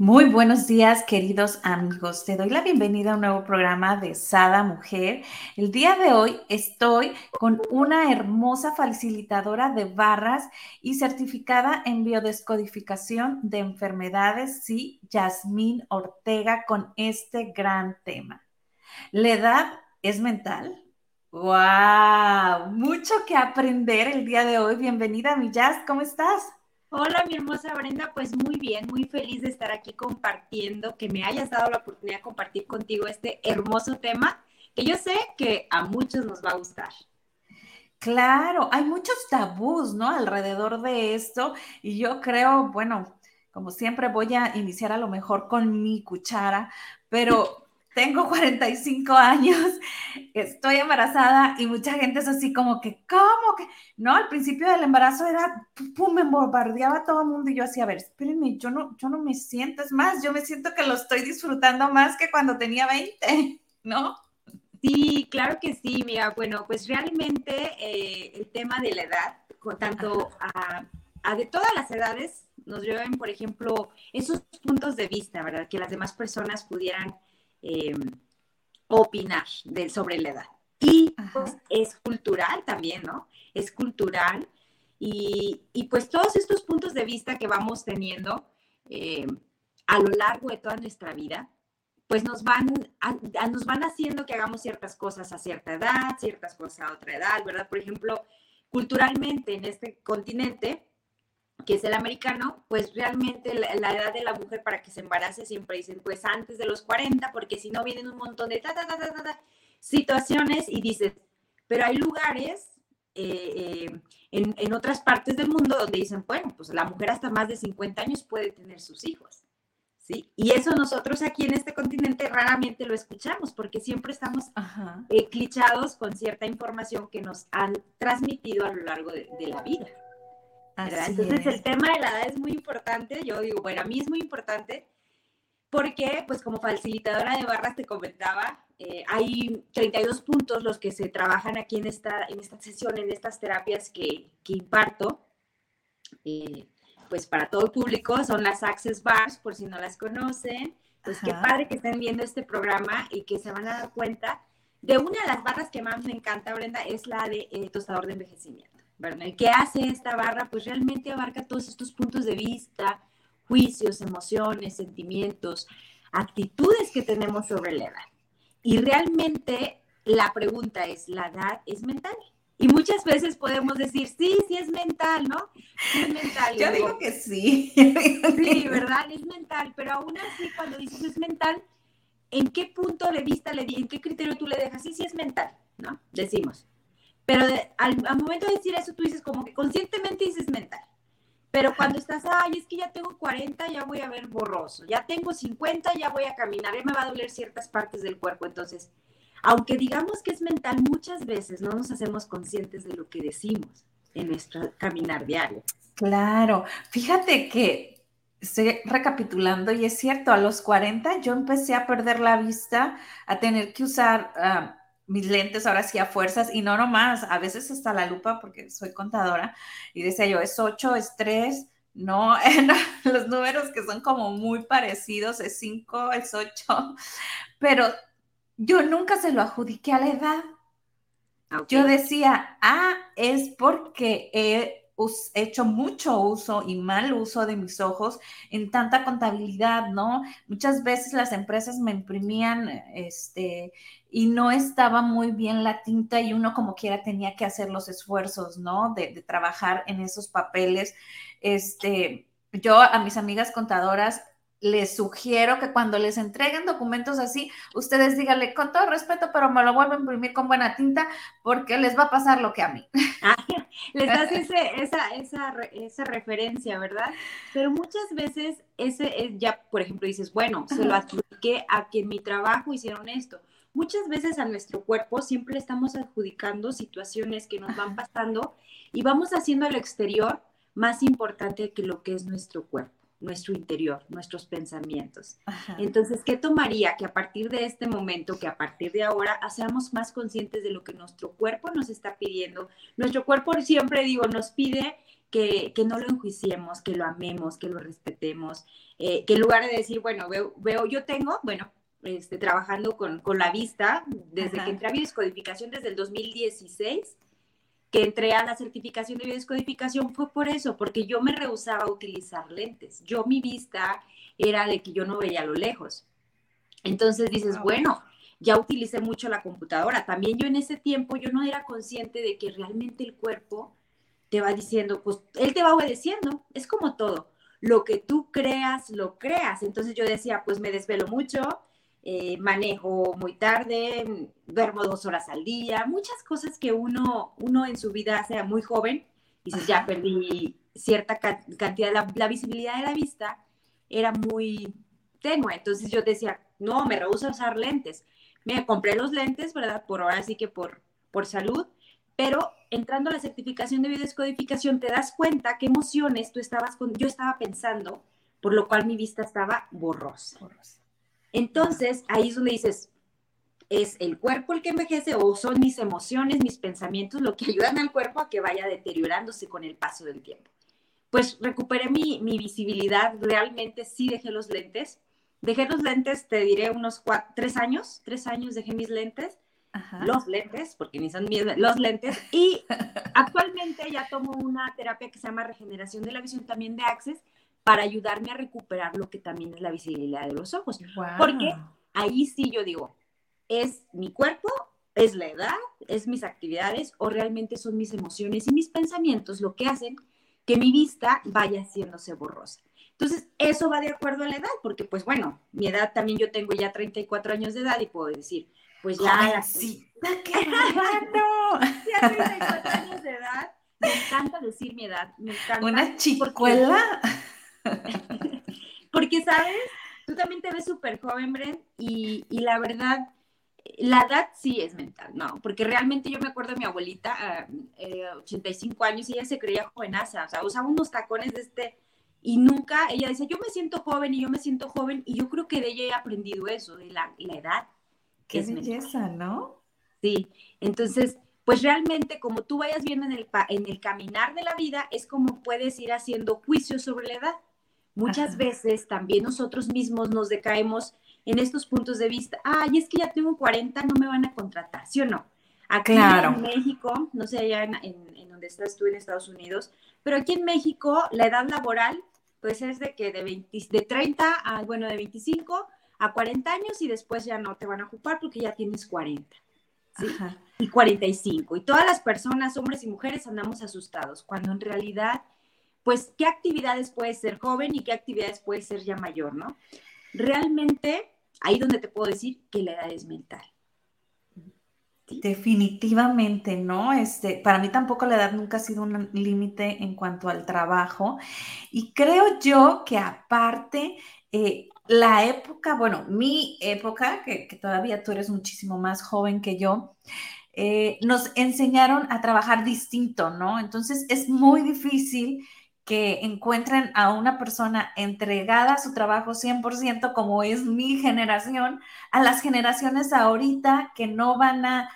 Muy buenos días, queridos amigos. Te doy la bienvenida a un nuevo programa de Sada Mujer. El día de hoy estoy con una hermosa facilitadora de barras y certificada en biodescodificación de enfermedades, sí, Yasmín Ortega, con este gran tema. ¿La edad es mental? ¡Wow! Mucho que aprender el día de hoy. Bienvenida, mi Jazz. ¿Cómo estás? Hola, mi hermosa Brenda, pues muy bien, muy feliz de estar aquí compartiendo, que me hayas dado la oportunidad de compartir contigo este hermoso tema que yo sé que a muchos nos va a gustar. Claro, hay muchos tabús, ¿no? Alrededor de esto y yo creo, bueno, como siempre voy a iniciar a lo mejor con mi cuchara, pero tengo 45 años, estoy embarazada y mucha gente es así como que, ¿cómo que? No, al principio del embarazo era, pum, me bombardeaba todo el mundo y yo así, a ver, espérenme, yo no, yo no me siento, es más, yo me siento que lo estoy disfrutando más que cuando tenía 20, ¿no? Sí, claro que sí, mira, bueno, pues realmente eh, el tema de la edad, tanto a, a de todas las edades, nos llevan, por ejemplo, esos puntos de vista, ¿verdad? Que las demás personas pudieran eh, opinar de, sobre la edad. Y pues, es cultural también, ¿no? Es cultural. Y, pues todos estos puntos de vista que vamos teniendo eh, a lo largo de toda nuestra vida, pues nos van, nos van haciendo que hagamos ciertas cosas a cierta edad, ciertas cosas a otra edad, ¿verdad? Por ejemplo, culturalmente en este continente, que es el americano, pues realmente la, edad de la mujer para que se embarace siempre dicen pues antes de los 40, porque si no vienen un montón de situaciones y dices, pero hay lugares eh, eh, en, en, otras partes del mundo donde dicen, bueno, pues la mujer hasta más de 50 años puede tener sus hijos. ¿Sí? Y eso nosotros aquí en este continente raramente lo escuchamos porque siempre estamos eh, clichados con cierta información que nos han transmitido a lo largo de la vida. Entonces el tema de la edad es muy importante, yo digo, bueno, a mí es muy importante porque, pues como facilitadora de barras te comentaba, eh, hay 32 puntos los que se trabajan aquí en esta, en esta sesión, en estas terapias que, que imparto, eh, pues para todo el público, son las Access Bars, por si no las conocen, pues qué padre que estén viendo este programa y que se van a dar cuenta de una de las barras que más me encanta, Brenda, es la de eh, tostador de envejecimiento. ¿Verdad? ¿Qué hace esta barra? Pues realmente abarca todos estos puntos de vista, juicios, emociones, sentimientos, actitudes que tenemos sobre la edad. Y realmente la pregunta es, ¿la edad es mental? Y muchas veces podemos decir, sí, sí es mental, ¿no? Sí es mental. Yo digo, que sí. sí, ¿verdad? Es mental, pero aún así cuando dices es mental, ¿en qué punto de vista, le, en qué criterio tú le dejas? Sí, sí es mental, ¿no? Decimos. Pero al, momento de decir eso, tú dices como que conscientemente dices mental. Pero cuando estás, ay, es que ya tengo 40, ya voy a ver borroso. Ya tengo 50, ya voy a caminar, ya me va a doler ciertas partes del cuerpo. Entonces, aunque digamos que es mental, muchas veces no nos hacemos conscientes de lo que decimos en nuestro caminar diario. Claro, fíjate que estoy recapitulando y es cierto, a los 40 yo empecé a perder la vista, a tener que usar ah, mis lentes ahora sí a fuerzas y no nomás, a veces hasta la lupa porque soy contadora y decía yo, es 8, es 3, no, los números que son como muy parecidos, es 5, es 8, pero yo nunca se lo adjudiqué a la edad. Yo decía, ah, es porque he hecho mucho uso y mal uso de mis ojos en tanta contabilidad, ¿no? Muchas veces las empresas me imprimían, este, y no estaba muy bien la tinta y uno como quiera tenía que hacer los esfuerzos, ¿no? De, trabajar en esos papeles. Este, yo a mis amigas contadoras les sugiero que cuando les entreguen documentos así, ustedes díganle con todo respeto, pero me lo vuelvo a imprimir con buena tinta porque les va a pasar lo que a mí. Ah, les das esa, esa, esa, referencia, ¿verdad? Pero muchas veces ese es ya, por ejemplo, dices, bueno, se lo adjudiqué a que en mi trabajo hicieron esto. Muchas veces a nuestro cuerpo siempre estamos adjudicando situaciones que nos van pasando y vamos haciendo al exterior más importante que lo que es nuestro cuerpo nuestro interior, nuestros pensamientos. Entonces, ¿qué tomaría que a partir de este momento, que a partir de ahora, seamos más conscientes de lo que nuestro cuerpo nos está pidiendo? Nuestro cuerpo siempre, digo, nos pide que, no lo enjuiciemos, que lo amemos, que lo respetemos, eh, que en lugar de decir, bueno, veo, veo yo tengo, bueno, este, trabajando con, la vista, desde que entré a descodificación desde el 2016, que entré a la certificación de biodescodificación fue por eso, porque yo me rehusaba a utilizar lentes. Yo mi vista era de que yo no veía a lo lejos. Entonces dices, bueno, ya utilicé mucho la computadora. También yo en ese tiempo yo no era consciente de que realmente el cuerpo te va diciendo, pues él te va obedeciendo. Es como todo. Lo que tú creas, lo creas. Entonces yo decía, pues me desvelo mucho, eh, manejo muy tarde, duermo dos horas al día, muchas cosas que uno, uno en su vida sea muy joven, y dices, ya perdí cierta cantidad, la, la, visibilidad de la vista era muy tenue, entonces yo decía, no, me rehuso a usar lentes. Me compré los lentes, ¿verdad? Por ahora sí que por, por salud, pero entrando a la certificación de biodescodificación te das cuenta qué emociones tú estabas con, yo estaba pensando, por lo cual mi vista estaba borrosa. borrosa. Entonces, ahí es donde dices, ¿es el cuerpo el que envejece o son mis emociones, mis pensamientos lo que ayudan al cuerpo a que vaya deteriorándose con el paso del tiempo? Pues recuperé mi, visibilidad, realmente sí dejé los lentes. Dejé los lentes, te diré, unos tres años, tres años dejé mis lentes, los lentes, porque ni son mis, los lentes, y actualmente ya tomo una terapia que se llama regeneración de la visión también de Access, para ayudarme a recuperar lo que también es la visibilidad de los ojos. Porque ahí sí yo digo, ¿es mi cuerpo? ¿Es la edad? ¿Es mis actividades? ¿O realmente son mis emociones y mis pensamientos lo que hacen que mi vista vaya haciéndose borrosa? Entonces, eso va de acuerdo a la edad, porque pues bueno, mi edad también yo tengo ya 34 años de edad y puedo decir, pues ya... sí. ¡Qué raro! ya 34 años de edad. Me encanta decir mi edad, me encanta. Una chicuela. Porque, ¿sabes? Tú también te ves súper joven, Bren, y, la verdad, la edad sí es mental, ¿no? Porque realmente yo me acuerdo de mi abuelita, 85 ah, eh, años, y ella se creía jovenaza, o sea, usaba unos tacones de este, y nunca, ella decía, yo me siento joven y yo me siento joven, y yo creo que de ella he aprendido eso, de la, edad. Qué belleza, ¿no? Sí, entonces, pues realmente como tú vayas viendo en el, en el caminar de la vida, es como puedes ir haciendo juicios sobre la edad. Muchas veces también nosotros mismos nos decaemos en estos puntos de vista. Ay, es que ya tengo 40, no me van a contratar, ¿sí o no? Aquí en México, no sé allá en, donde estás tú en Estados Unidos, pero aquí en México la edad laboral pues es de que de, 20, de 30 a, bueno, de 25 a 40 años y después ya no te van a ocupar porque ya tienes 40. ¿sí? Y 45. Y todas las personas, hombres y mujeres, andamos asustados, cuando en realidad pues qué actividades puede ser joven y qué actividades puede ser ya mayor, ¿no? Realmente, ahí donde te puedo decir que la edad es mental. Definitivamente, ¿no? Este, para mí tampoco la edad nunca ha sido un límite en cuanto al trabajo. Y creo yo que aparte, eh, la época, bueno, mi época, que, todavía tú eres muchísimo más joven que yo, eh, nos enseñaron a trabajar distinto, ¿no? Entonces es muy difícil que encuentren a una persona entregada a su trabajo 100%, como es mi generación, a las generaciones ahorita que no van a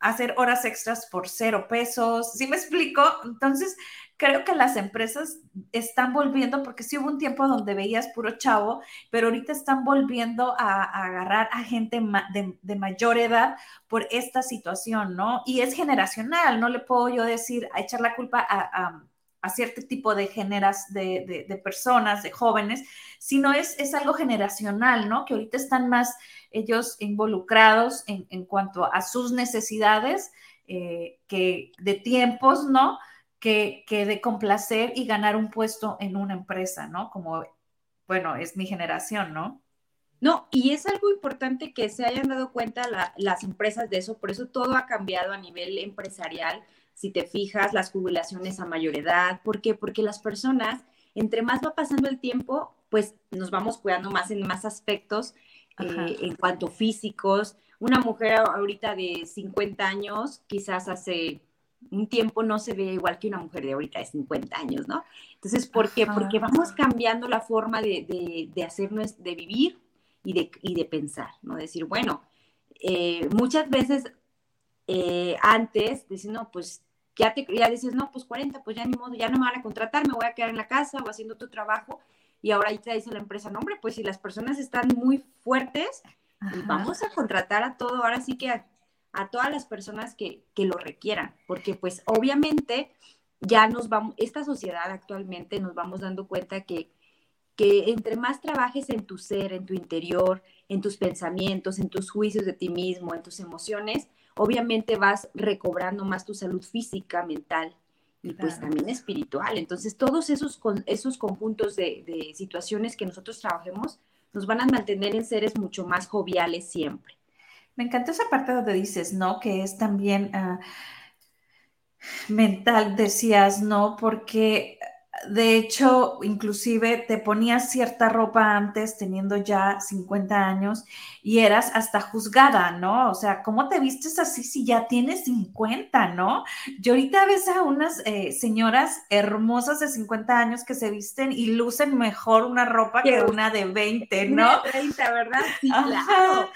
hacer horas extras por cero pesos. ¿Sí me explico? Entonces, creo que las empresas están volviendo, porque sí hubo un tiempo donde veías puro chavo, pero ahorita están volviendo a, agarrar a gente de, mayor edad por esta situación, ¿no? Y es generacional, no le puedo yo decir, a echar la culpa a a cierto tipo de generas de, personas, de jóvenes, sino es, es algo generacional, ¿no? Que ahorita están más ellos involucrados en, cuanto a sus necesidades, eh, que de tiempos, ¿no? Que, que, de complacer y ganar un puesto en una empresa, ¿no? Como bueno, es mi generación, ¿no? No, y es algo importante que se hayan dado cuenta las empresas de eso, por eso todo ha cambiado a nivel empresarial. Si te fijas, las jubilaciones a mayor edad, ¿por qué? Porque las personas, entre más va pasando el tiempo, pues nos vamos cuidando más en más aspectos eh, en cuanto físicos. Una mujer ahorita de 50 años, quizás hace un tiempo no se ve igual que una mujer de ahorita de 50 años, ¿no? Entonces, ¿por qué? Porque vamos cambiando la forma de, de, de hacernos, de vivir y de, y de pensar, ¿no? Decir, bueno, eh, muchas veces eh, antes, decir, no, pues ya, te, ya dices, no, pues 40, pues ya ni modo, ya no me van a contratar, me voy a quedar en la casa o haciendo tu trabajo. Y ahora ahí te dice la empresa, no, hombre, pues si las personas están muy fuertes, pues vamos a contratar a todo, ahora sí que a, a todas las personas que, que, lo requieran, porque pues obviamente ya nos vamos, esta sociedad actualmente nos vamos dando cuenta que que entre más trabajes en tu ser, en tu interior, en tus pensamientos, en tus juicios de ti mismo, en tus emociones, obviamente vas recobrando más tu salud física, mental y pues también espiritual. Entonces, todos esos, esos conjuntos de, situaciones que nosotros trabajemos nos van a mantener en seres mucho más joviales siempre. Me encanta esa parte donde dices, ¿no? Que es también ah, mental, decías, ¿no? Porque de hecho, inclusive te ponías cierta ropa antes, teniendo ya 50 años, y eras hasta juzgada, ¿no? O sea, ¿cómo te vistes así si ya tienes 50, ¿no? Yo ahorita ves a unas eh, señoras hermosas de 50 años que se visten y lucen mejor una ropa que una de 20, ¿no? De 30, ¿verdad? Sí, claro.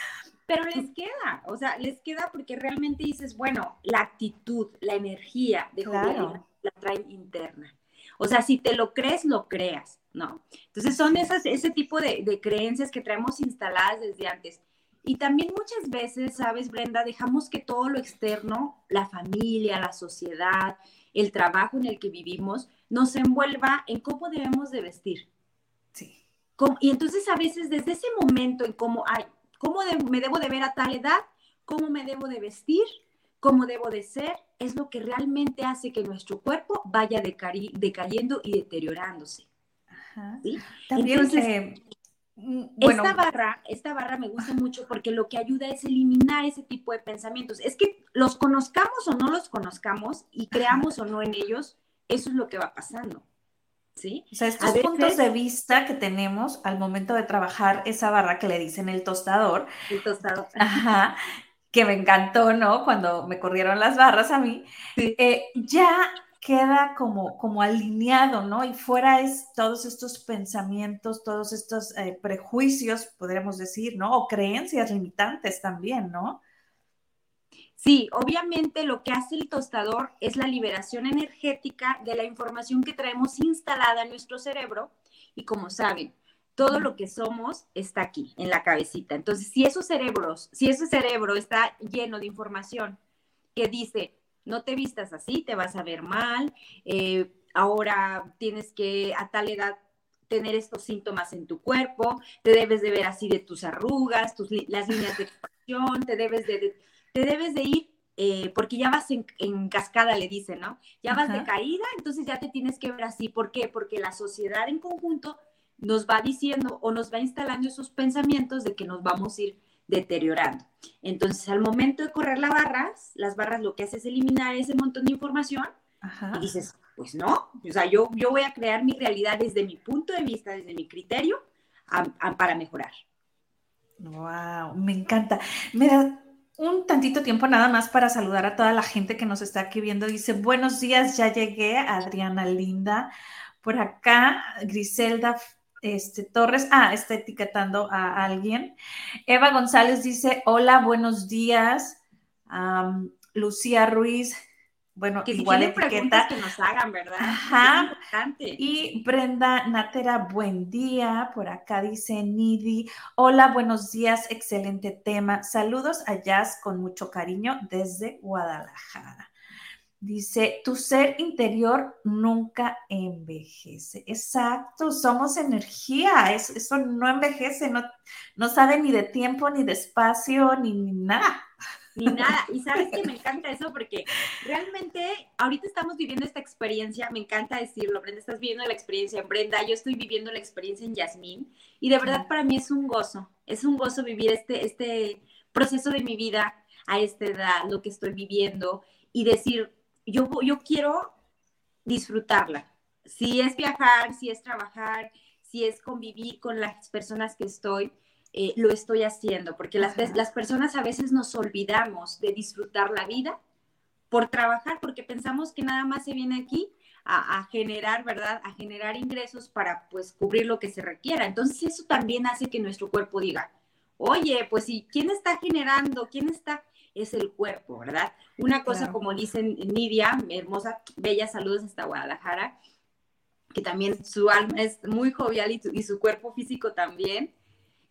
Pero les queda, o sea, les queda porque realmente dices, bueno, la actitud, la energía de claro. la traen interna. O sea, si te lo crees, lo creas, ¿no? Entonces son esas, ese tipo de, creencias que traemos instaladas desde antes. Y también muchas veces, sabes, Brenda, dejamos que todo lo externo, la familia, la sociedad, el trabajo en el que vivimos, nos envuelva en cómo debemos de vestir. Sí. y entonces a veces desde ese momento en cómo, ay, cómo me debo de ver a tal edad, cómo me debo de vestir, cómo debo de ser, es lo que realmente hace que nuestro cuerpo vaya decayendo y deteriorándose. También Entonces, mm, esta barra, esta barra me gusta mucho porque lo que ayuda es eliminar ese tipo de pensamientos. Es que los conozcamos o no los conozcamos y creamos o no en ellos, eso es lo que va pasando. ¿Sí? O sea, estos puntos de vista que tenemos al momento de trabajar esa barra que le dicen el tostador. El tostador. Ajá que me encantó, ¿no? Cuando me corrieron las barras a mí, eh, ya queda como, como alineado, ¿no? Y fuera es todos estos pensamientos, todos estos eh, prejuicios, podríamos decir, ¿no? O creencias limitantes también, ¿no? Sí, obviamente lo que hace el tostador es la liberación energética de la información que traemos instalada en nuestro cerebro y como saben, todo lo que somos está aquí, en la cabecita. Entonces, si esos cerebros, si ese cerebro está lleno de información que dice, no te vistas así, te vas a ver mal, eh, ahora tienes que a tal edad tener estos síntomas en tu cuerpo, te debes de ver así de tus arrugas, tus, las líneas de expresión, te debes de, te debes de ir eh, porque ya vas en, cascada, le dicen, ¿no? Ya vas de caída, entonces ya te tienes que ver así. ¿Por qué? Porque la sociedad en conjunto nos va diciendo o nos va instalando esos pensamientos de que nos vamos a ir deteriorando. Entonces, al momento de correr las barras, las barras lo que hace es eliminar ese montón de información y dices, pues no, o sea, yo, yo voy a crear mi realidad desde mi punto de vista, desde mi criterio, para mejorar. Wow, me encanta. Me da un tantito tiempo nada más para saludar a toda la gente que nos está aquí viendo. Dice, buenos días, ya llegué, Adriana Linda. Por acá, Griselda este, Torres, ah, está etiquetando a alguien. Eva González dice, hola, buenos días. Lucía Ruiz, bueno, que igual etiqueta. que nos hagan, ¿verdad? Ajá. Y Brenda Natera, buen día. Por acá dice Nidi, hola, buenos días, excelente tema. Saludos a Jazz con mucho cariño desde Guadalajara. Dice, tu ser interior nunca envejece. Exacto, somos energía, eso, no envejece, no, no sabe ni de tiempo, ni de espacio, ni, nada. ni nada. Y sabes que me encanta eso porque realmente ahorita estamos viviendo esta experiencia, me encanta decirlo, Brenda, estás viviendo la experiencia en Brenda, yo estoy viviendo la experiencia en Yasmín y de verdad para mí es un gozo, es un gozo vivir este, este proceso de mi vida a esta edad, lo que estoy viviendo y decir, yo, yo quiero disfrutarla. Si es viajar, si es trabajar, si es convivir con las personas que estoy, eh, lo estoy haciendo, porque las, las personas a veces nos olvidamos de disfrutar la vida por trabajar, porque pensamos que nada más se viene aquí a, generar, ¿verdad? A generar ingresos para pues cubrir lo que se requiera. Entonces eso también hace que nuestro cuerpo diga, oye, pues si quién está generando, quién está, es el cuerpo, ¿verdad? Una cosa como dice Nidia, hermosa, bella, saludos hasta Guadalajara, que también su alma es muy jovial y su cuerpo físico también.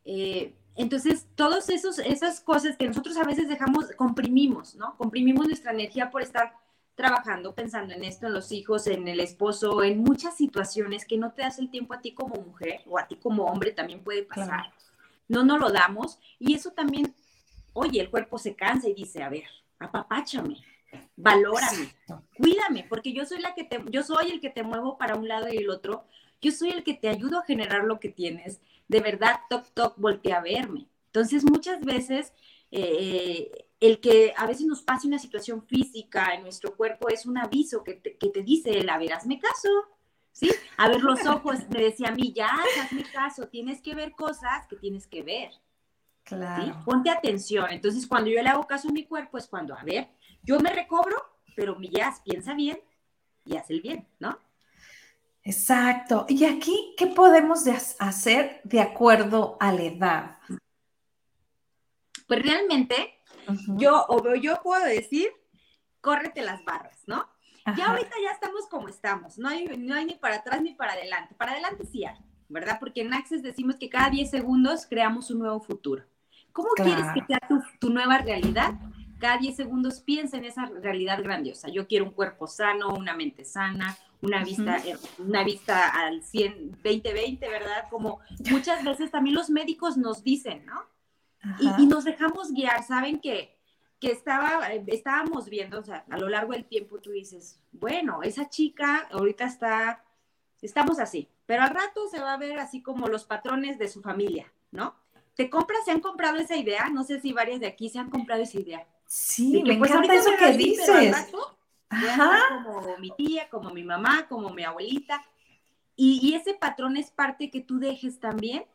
Eh, entonces, todas esas cosas que nosotros a veces dejamos, comprimimos, ¿no? Comprimimos nuestra energía por estar trabajando, pensando en esto, en los hijos, en el esposo, en muchas situaciones que no te das el tiempo a ti como mujer o a ti como hombre también puede pasar. No nos lo damos y eso también, oye, el cuerpo se cansa y dice, a ver, apapáchame, valórame, cuídame, porque yo soy la que te, yo soy el que te muevo para un lado y el otro, yo soy el que te ayudo a generar lo que tienes de verdad, toc, toc, voltea a verme. Entonces, muchas veces, eh, el que a veces nos pase una situación física en nuestro cuerpo es un aviso que te, que te dice, la ver, hazme caso, ¿sí? A ver los ojos, me decía a mí, ya, hazme caso, tienes que ver cosas que tienes que ver. Claro. Ponte atención. Entonces, cuando yo le hago caso a mi cuerpo, es cuando, a ver, yo me recobro, pero mi jazz piensa bien y hace el bien, ¿no? Exacto. ¿Y aquí qué podemos hacer de acuerdo a la edad? Pues realmente, yo, o yo puedo decir, córrete las barras, ¿no? Ya ahorita ya estamos como estamos, no hay, no hay ni para atrás ni para adelante. Para adelante sí hay, ¿verdad? Porque en Access decimos que cada 10 segundos creamos un nuevo futuro. ¿Cómo quieres que sea tu, tu nueva realidad? Cada 10 segundos piensa en esa realidad grandiosa. Yo quiero un cuerpo sano, una mente sana, una vista, una vista al 100, 2020, ¿verdad? Como muchas veces también los médicos nos dicen, ¿no? Y, nos dejamos guiar, ¿saben que que estaba, eh, estábamos viendo, o sea, a lo largo del tiempo tú dices, bueno, esa chica ahorita está, estamos así, pero al rato se va a ver así como los patrones de su familia, ¿no? ¿Te compras, se han comprado esa idea? No sé si varias de aquí se han comprado esa idea. Sí, me pues, encanta eso que dices. Como mi tía, como mi mamá, como mi abuelita. Y, ese patrón es parte que tú dejes también,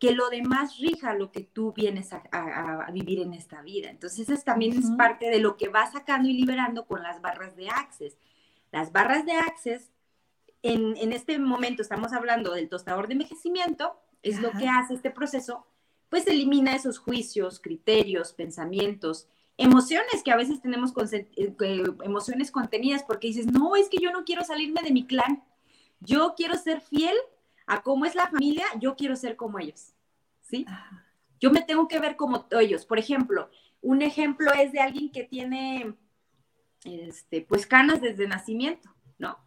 que lo demás rija lo que tú vienes a, vivir en esta vida. Entonces, eso también es parte de lo que vas sacando y liberando con las barras de Access. Las barras de Access, en, en este momento estamos hablando del tostador de envejecimiento, es lo que hace este proceso, pues elimina esos juicios, criterios, pensamientos, emociones que a veces tenemos eh, emociones contenidas porque dices, no, es que yo no quiero salirme de mi clan, yo quiero ser fiel a cómo es la familia, yo quiero ser como ellos, ¿sí? Yo me tengo que ver como ellos. Por ejemplo, un ejemplo es de alguien que tiene, este, pues, canas desde nacimiento, ¿no?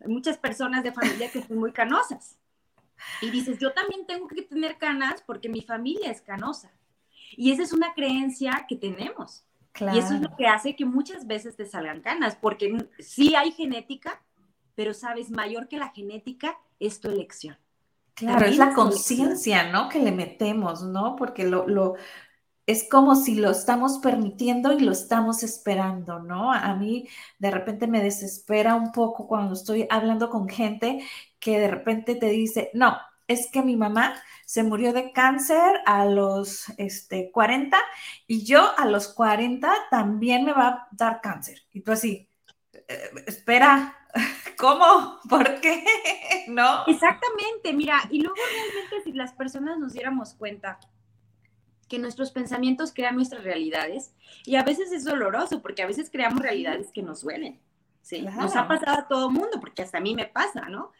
Hay muchas personas de familia que son muy canosas. Y dices, yo también tengo que tener canas porque mi familia es canosa. Y esa es una creencia que tenemos. Y eso es lo que hace que muchas veces te salgan canas, porque sí hay genética, pero sabes, mayor que la genética es tu elección. Claro, es la conciencia, ¿no? Que le metemos, ¿no? Porque lo, lo, es como si lo estamos permitiendo y lo estamos esperando, ¿no? A mí de repente me desespera un poco cuando estoy hablando con gente que de repente te dice, no, es que mi mamá se murió de cáncer a los este, 40 y yo a los 40 también me va a dar cáncer. Y tú así, eh, espera, ¿cómo? ¿Por qué? ¿No? Exactamente, mira, y luego realmente si las personas nos diéramos cuenta que nuestros pensamientos crean nuestras realidades y a veces es doloroso porque a veces creamos realidades que nos duelen. ¿sí? Nos ha pasado a todo mundo porque hasta a mí me pasa, ¿no?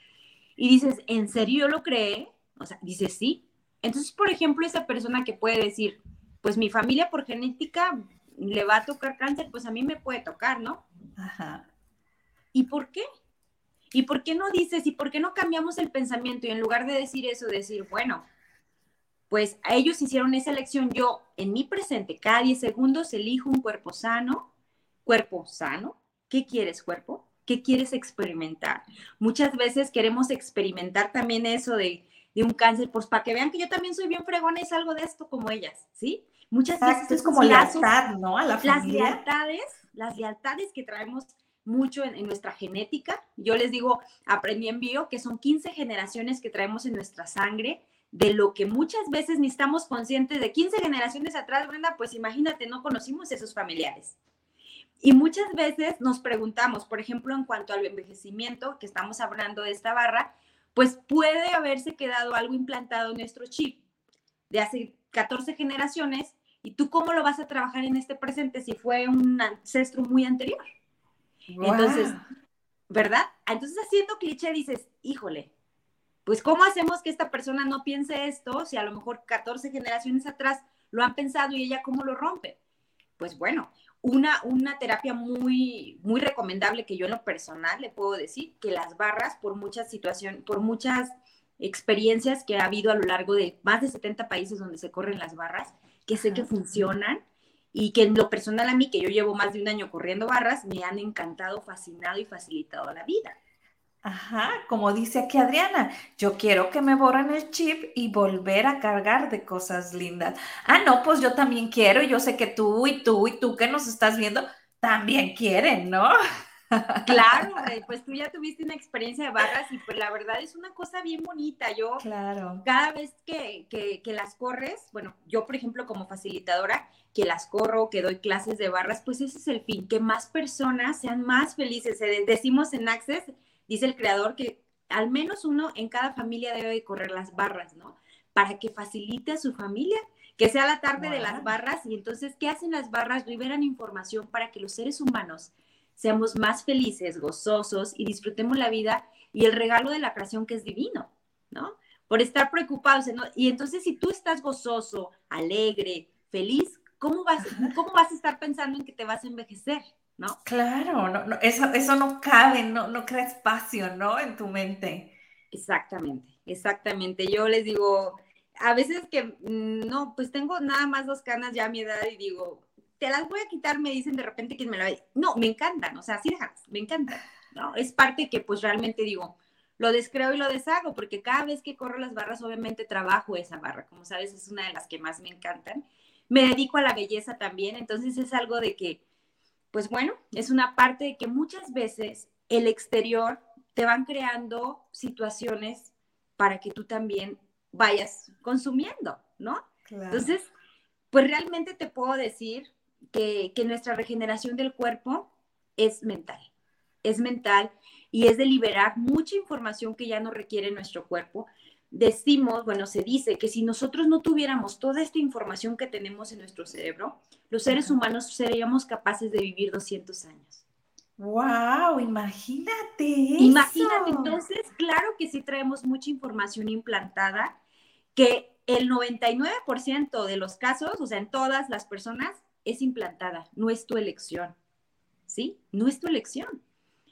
Y dices, ¿en serio yo lo creé? O sea, dices, sí. Entonces, por ejemplo, esa persona que puede decir, pues mi familia por genética le va a tocar cáncer, pues a mí me puede tocar, ¿no? Ajá. ¿Y por qué? ¿Y por qué no dices, y por qué no cambiamos el pensamiento y en lugar de decir eso, decir, bueno, pues ellos hicieron esa elección. Yo, en mi presente, cada 10 segundos elijo un cuerpo sano, cuerpo sano. ¿Qué quieres, cuerpo? ¿Qué quieres experimentar? Muchas veces queremos experimentar también eso de, un cáncer, pues para que vean que yo también soy bien fregona y salgo de esto como ellas, ¿sí? Muchas veces es como lealtad, ¿no? A la Las lealtades, las lealtades que traemos mucho en, en, nuestra genética. Yo les digo, aprendí en bio que son 15 generaciones que traemos en nuestra sangre de lo que muchas veces ni estamos conscientes de 15 generaciones atrás, Brenda, pues imagínate, no conocimos esos familiares. Y muchas veces nos preguntamos, por ejemplo, en cuanto al envejecimiento, que estamos hablando de esta barra, pues puede haberse quedado algo implantado en nuestro chip de hace 14 generaciones y tú cómo lo vas a trabajar en este presente si fue un ancestro muy anterior. Entonces, ¿verdad? Entonces haciendo cliché dices, híjole, pues ¿cómo hacemos que esta persona no piense esto si a lo mejor 14 generaciones atrás lo han pensado y ella cómo lo rompe? Pues bueno, una, una terapia muy, muy recomendable que yo en lo personal le puedo decir, que las barras por muchas situaciones, por muchas experiencias que ha habido a lo largo de más de 70 países donde se corren las barras, que sé que funcionan y que en lo personal a mí, que yo llevo más de un año corriendo barras, me han encantado, fascinado y facilitado la vida. Ajá, como dice aquí Adriana, yo quiero que me borren el chip y volver a cargar de cosas lindas. Ah, no, pues yo también quiero, y yo sé que tú y tú y tú que nos estás viendo también quieren, ¿no? Claro, pues tú ya tuviste una experiencia de barras y pues la verdad es una cosa bien bonita. Yo, claro. cada vez que, que, las corres, bueno, yo por ejemplo como facilitadora, que las corro, que doy clases de barras, pues ese es el fin, que más personas sean más felices. Decimos en Access, dice el creador que al menos uno en cada familia debe correr las barras, ¿no? Para que facilite a su familia, que sea la tarde de las barras y entonces, ¿qué hacen las barras? Liberan información para que los seres humanos seamos más felices, gozosos y disfrutemos la vida y el regalo de la creación que es divino, ¿no? Por estar preocupados, ¿no? Y entonces, si tú estás gozoso, alegre, feliz, ¿cómo vas, ¿cómo vas a estar pensando en que te vas a envejecer? ¿No? Claro, no, eso, eso no cabe, no, no crea espacio, ¿no? En tu mente. Exactamente, exactamente. Yo les digo, a veces que mm, no, pues tengo nada más dos canas ya a mi edad y digo, te las voy a quitar, me dicen de repente que me la No, me encantan, o sea, sí déjalas, me encantan, ¿no? Es parte que pues realmente digo, lo descreo y lo deshago, porque cada vez que corro las barras, obviamente trabajo esa barra, como sabes, es una de las que más me encantan. Me dedico a la belleza también, entonces es algo de que pues bueno, es una parte de que muchas veces el exterior te van creando situaciones para que tú también vayas consumiendo, ¿no? Entonces, pues realmente te puedo decir que, que, nuestra regeneración del cuerpo es mental, es mental y es de liberar mucha información que ya no requiere nuestro cuerpo decimos, bueno, se dice que si nosotros no tuviéramos toda esta información que tenemos en nuestro cerebro, los seres humanos seríamos capaces de vivir 200 años. ¡Wow! Imagínate. Imagínate, entonces, claro que sí traemos mucha información implantada, que el 99% de los casos, o sea, en todas las personas, es implantada, no es tu elección. ¿Sí? No es tu elección.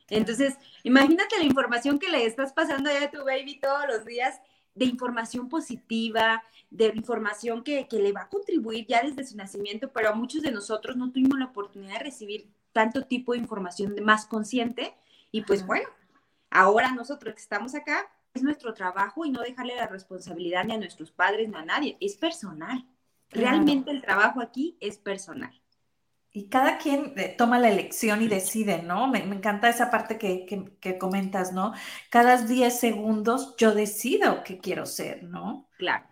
Entonces, imagínate la información que le estás pasando a tu baby todos los días de información positiva, de información que, le va a contribuir ya desde su nacimiento, pero a muchos de nosotros no tuvimos la oportunidad de recibir tanto tipo de información más consciente. Y pues bueno, ahora nosotros que estamos acá, es nuestro trabajo y no dejarle la responsabilidad ni a nuestros padres ni a nadie, es personal. Realmente el trabajo aquí es personal. Y cada quien eh, toma la elección y decide, ¿no? Me, encanta esa parte que, que, comentas, ¿no? Cada 10 segundos yo decido qué quiero ser, ¿no? Claro,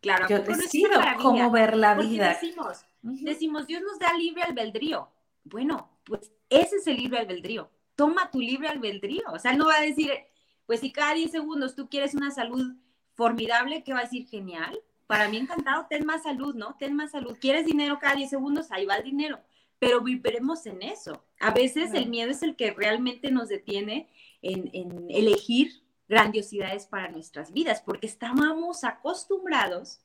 claro. Yo decido cómo ver la vida. Decimos, decimos, Dios nos da libre albedrío. Bueno, pues ese es el libre albedrío. Toma tu libre albedrío. O sea, no va a decir, pues si cada 10 segundos tú quieres una salud formidable, ¿qué va a decir? Genial. Para mí encantado, ten más salud, ¿no? Ten más salud. ¿Quieres dinero cada 10 segundos? Ahí va el dinero pero viviremos en eso. A veces el miedo es el que realmente nos detiene en, elegir grandiosidades para nuestras vidas, porque estábamos acostumbrados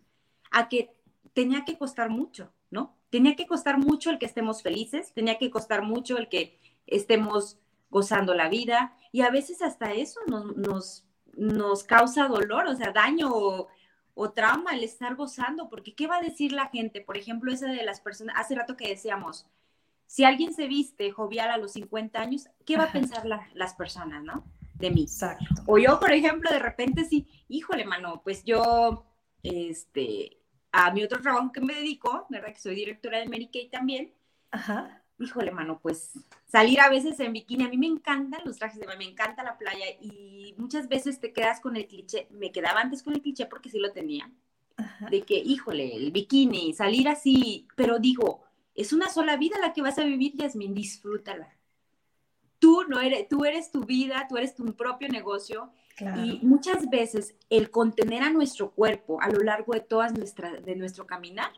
a que tenía que costar mucho, ¿no? Tenía que costar mucho el que estemos felices, tenía que costar mucho el que estemos gozando la vida y a veces hasta eso nos, nos, nos causa dolor, o sea, daño o, o trauma el estar gozando, porque ¿qué va a decir la gente? Por ejemplo, esa de las personas, hace rato que decíamos, si alguien se viste jovial a los 50 años, ¿qué va a pensar las personas, no? De mí. Exacto. O yo, por ejemplo, de repente sí, híjole, mano, pues yo, este, a mi otro trabajo que me dedico, ¿verdad? Que soy directora de Mary Kay también. Ajá. Híjole, mano, pues salir a veces en bikini, a mí me encantan los trajes de baño, me encanta la playa y muchas veces te quedas con el cliché, me quedaba antes con el cliché porque sí lo tenía, de que, híjole, el bikini, salir así, pero digo, es una sola vida la que vas a vivir, Yasmin, disfrútala. Tú no eres, tú eres tu vida, tú eres tu propio negocio y muchas veces el contener a nuestro cuerpo a lo largo de todas nuestra, de nuestro caminar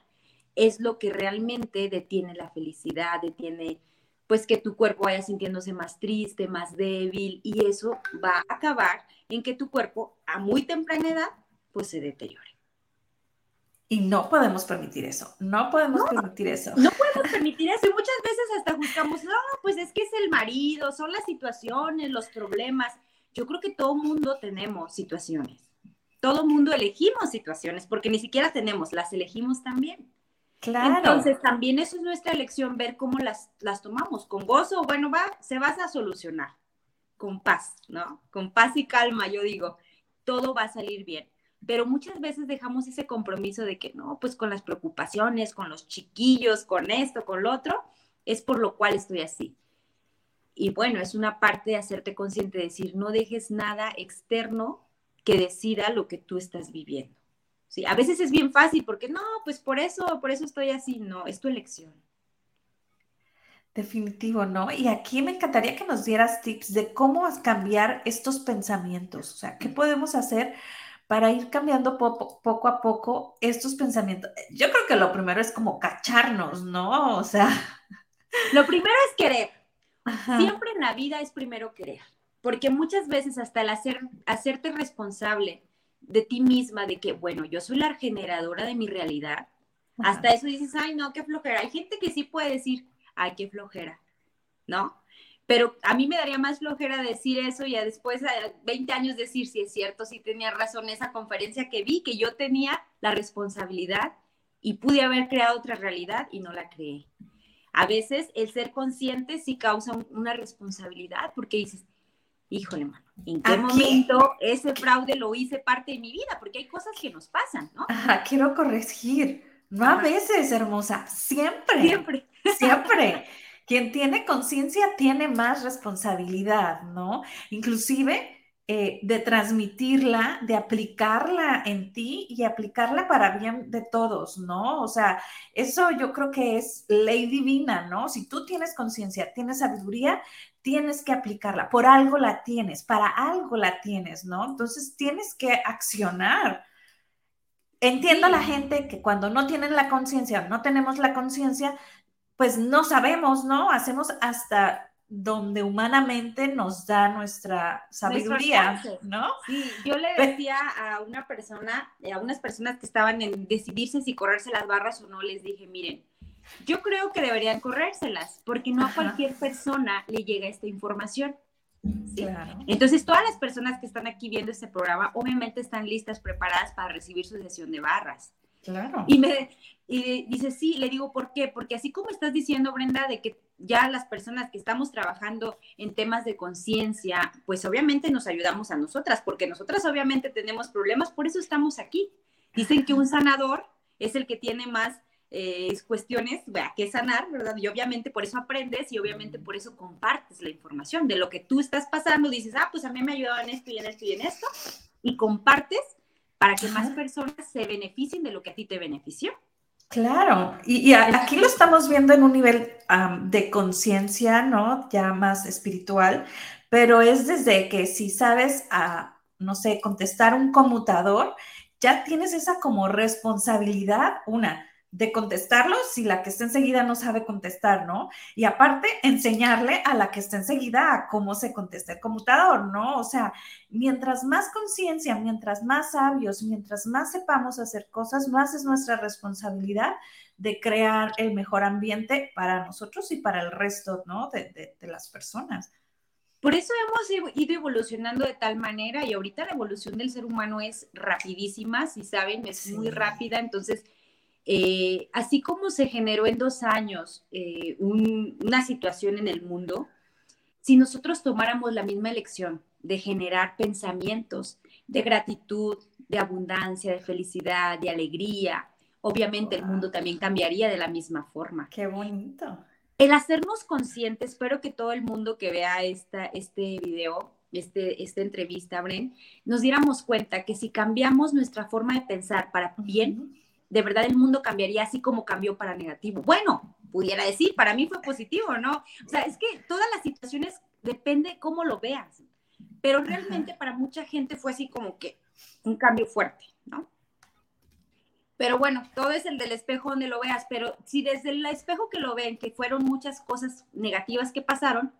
es lo que realmente detiene la felicidad, detiene pues que tu cuerpo vaya sintiéndose más triste, más débil y eso va a acabar en que tu cuerpo a muy temprana edad pues se deteriore. Y no podemos permitir eso, no podemos permitir eso. No podemos permitir eso y muchas veces hasta buscamos, no, pues es que es el marido, son las situaciones, los problemas. Yo creo que todo mundo tenemos situaciones, todo mundo elegimos situaciones porque ni siquiera tenemos, las elegimos también. Claro. Entonces, también eso es nuestra elección, ver cómo las, las tomamos, con gozo, bueno, va, se vas a solucionar, con paz, ¿no? Con paz y calma, yo digo, todo va a salir bien. Pero muchas veces dejamos ese compromiso de que no, pues con las preocupaciones, con los chiquillos, con esto, con lo otro, es por lo cual estoy así. Y bueno, es una parte de hacerte consciente, de decir, no dejes nada externo que decida lo que tú estás viviendo. Sí, a veces es bien fácil porque no, pues por eso, por eso estoy así, no, es tu elección. Definitivo, ¿no? Y aquí me encantaría que nos dieras tips de cómo cambiar estos pensamientos, o sea, ¿qué podemos hacer para ir cambiando poco, a poco estos pensamientos? Yo creo que lo primero es como cacharnos, ¿no? O sea... Lo primero es querer. Siempre en la vida es primero querer, porque muchas veces hasta el hacer, hacerte responsable de ti misma, de que, bueno, yo soy la generadora de mi realidad, hasta eso dices, ay, no, qué flojera. Hay gente que sí puede decir, ay, qué flojera, ¿no? Pero a mí me daría más flojera decir eso y después, a 20 años, decir si es cierto, si tenía razón esa conferencia que vi, que yo tenía la responsabilidad y pude haber creado otra realidad y no la creé. A veces el ser consciente sí causa una responsabilidad porque dices, híjole, mano, ¿en qué momento ese fraude lo hice parte de mi vida? Porque hay cosas que nos pasan, ¿no? Ajá, quiero corregir. No a veces, hermosa, siempre. Siempre. Siempre. Quien tiene conciencia tiene más responsabilidad, ¿no? Inclusive eh, de transmitirla, de aplicarla en ti y aplicarla para bien de todos, ¿no? O sea, eso yo creo que es ley divina, ¿no? Si tú tienes conciencia, tienes sabiduría, tienes que aplicarla, por algo la tienes, para algo la tienes, ¿no? Entonces tienes que accionar. Entiendo a la gente que cuando no tienen la conciencia, no tenemos la conciencia, pues no sabemos, ¿no? Hacemos hasta donde humanamente nos da nuestra sabiduría, ¿no? Sí, yo le decía a una persona, a unas personas que estaban en decidirse si correrse las barras o no, les dije, miren, yo creo que deberían corrérselas, porque no a cualquier persona le llega esta información. Entonces, todas las personas que están aquí viendo este programa, obviamente están listas, preparadas para recibir su sesión de barras. Claro. Y me y dice, sí, le digo, ¿por qué? Porque así como estás diciendo, Brenda, de que ya las personas que estamos trabajando en temas de conciencia, pues obviamente nos ayudamos a nosotras, porque nosotras obviamente tenemos problemas, por eso estamos aquí. Dicen que un sanador es el que tiene más eh, cuestiones que sanar, ¿verdad? Y obviamente por eso aprendes y obviamente por eso compartes la información de lo que tú estás pasando. Dices, ah, pues a mí me ayudado en esto y en esto y en esto. Y compartes para que más personas se beneficien de lo que a ti te benefició. Claro, y, aquí lo estamos viendo en un nivel de conciencia, ¿no? Ya más espiritual, pero es desde que si sabes, a, no sé, contestar un conmutador, ya tienes esa como responsabilidad, una, de contestarlo si la que está enseguida no sabe contestar, ¿no? Y aparte, enseñarle a la que está enseguida a cómo se contesta el computador, ¿no? O sea, mientras más conciencia, mientras más sabios, mientras más sepamos hacer cosas, más es nuestra responsabilidad de crear el mejor ambiente para nosotros y para el resto, ¿no? De, de las personas. Por eso hemos ido evolucionando de tal manera y ahorita la evolución del ser humano es rapidísima, si saben, es muy rápida. Entonces, eh, así como se generó en dos años eh, una situación en el mundo, si nosotros tomáramos la misma elección de generar pensamientos de gratitud, de abundancia, de felicidad, de alegría, obviamente el mundo también cambiaría de la misma forma. Qué bonito. El hacernos conscientes, espero que todo el mundo que vea esta, este video, este, esta entrevista, Bren, nos diéramos cuenta que si cambiamos nuestra forma de pensar para bien, de verdad el mundo cambiaría así como cambió para negativo. Bueno, pudiera decir, para mí fue positivo, ¿no? O sea, es que todas las situaciones depende cómo lo veas, pero realmente para mucha gente fue así como que un cambio fuerte, ¿no? Pero bueno, todo es el del espejo donde lo veas, pero si desde el espejo que lo ven, que fueron muchas cosas negativas que pasaron,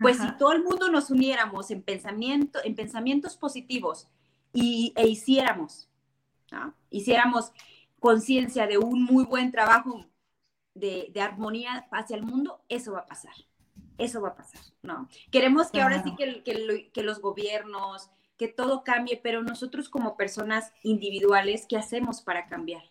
pues si todo el mundo nos uniéramos en, pensamiento, en pensamientos positivos y, e hiciéramos, ¿no? hiciéramos conciencia de un muy buen trabajo de, de, armonía hacia el mundo, eso va a pasar. Eso va a pasar, ¿no? Queremos que ahora sí que, que, que los gobiernos, que todo cambie, pero nosotros como personas individuales, ¿qué hacemos para cambiar?